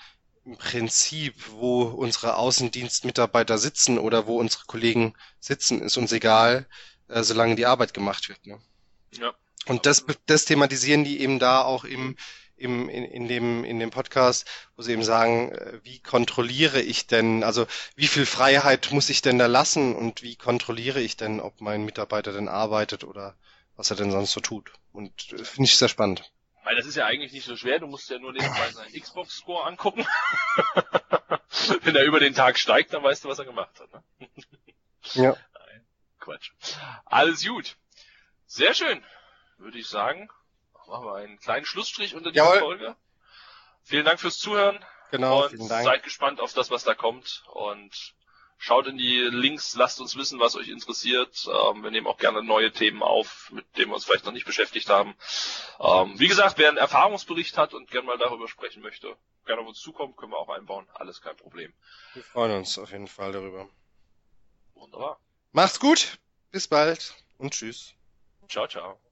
im Prinzip, wo unsere Außendienstmitarbeiter sitzen oder wo unsere Kollegen sitzen, ist uns egal, äh, solange die Arbeit gemacht wird. Ne? Ja. Und das, das thematisieren die eben da auch im, im, in, in, dem, in dem Podcast, wo sie eben sagen, äh, wie kontrolliere ich denn, also wie viel Freiheit muss ich denn da lassen und wie kontrolliere ich denn, ob mein Mitarbeiter denn arbeitet oder was er denn sonst so tut. Und äh, finde ich sehr spannend. Weil das ist ja eigentlich nicht so schwer, du musst ja nur nebenbei seinen Xbox-Score angucken. Wenn er über den Tag steigt, dann weißt du, was er gemacht hat. Ne? ja. Nein, Quatsch. Alles gut. Sehr schön, würde ich sagen machen wir einen kleinen Schlussstrich unter dieser Jawohl. Folge. Vielen Dank fürs Zuhören. Genau, und vielen Dank. Seid gespannt auf das, was da kommt und schaut in die Links, lasst uns wissen, was euch interessiert. Ähm, wir nehmen auch gerne neue Themen auf, mit denen wir uns vielleicht noch nicht beschäftigt haben. Ähm, wie gesagt, wer einen Erfahrungsbericht hat und gerne mal darüber sprechen möchte, gerne auf uns zukommen, können wir auch einbauen. Alles kein Problem. Wir freuen uns auf jeden Fall darüber. Wunderbar. Macht's gut. Bis bald und tschüss. Ciao, ciao.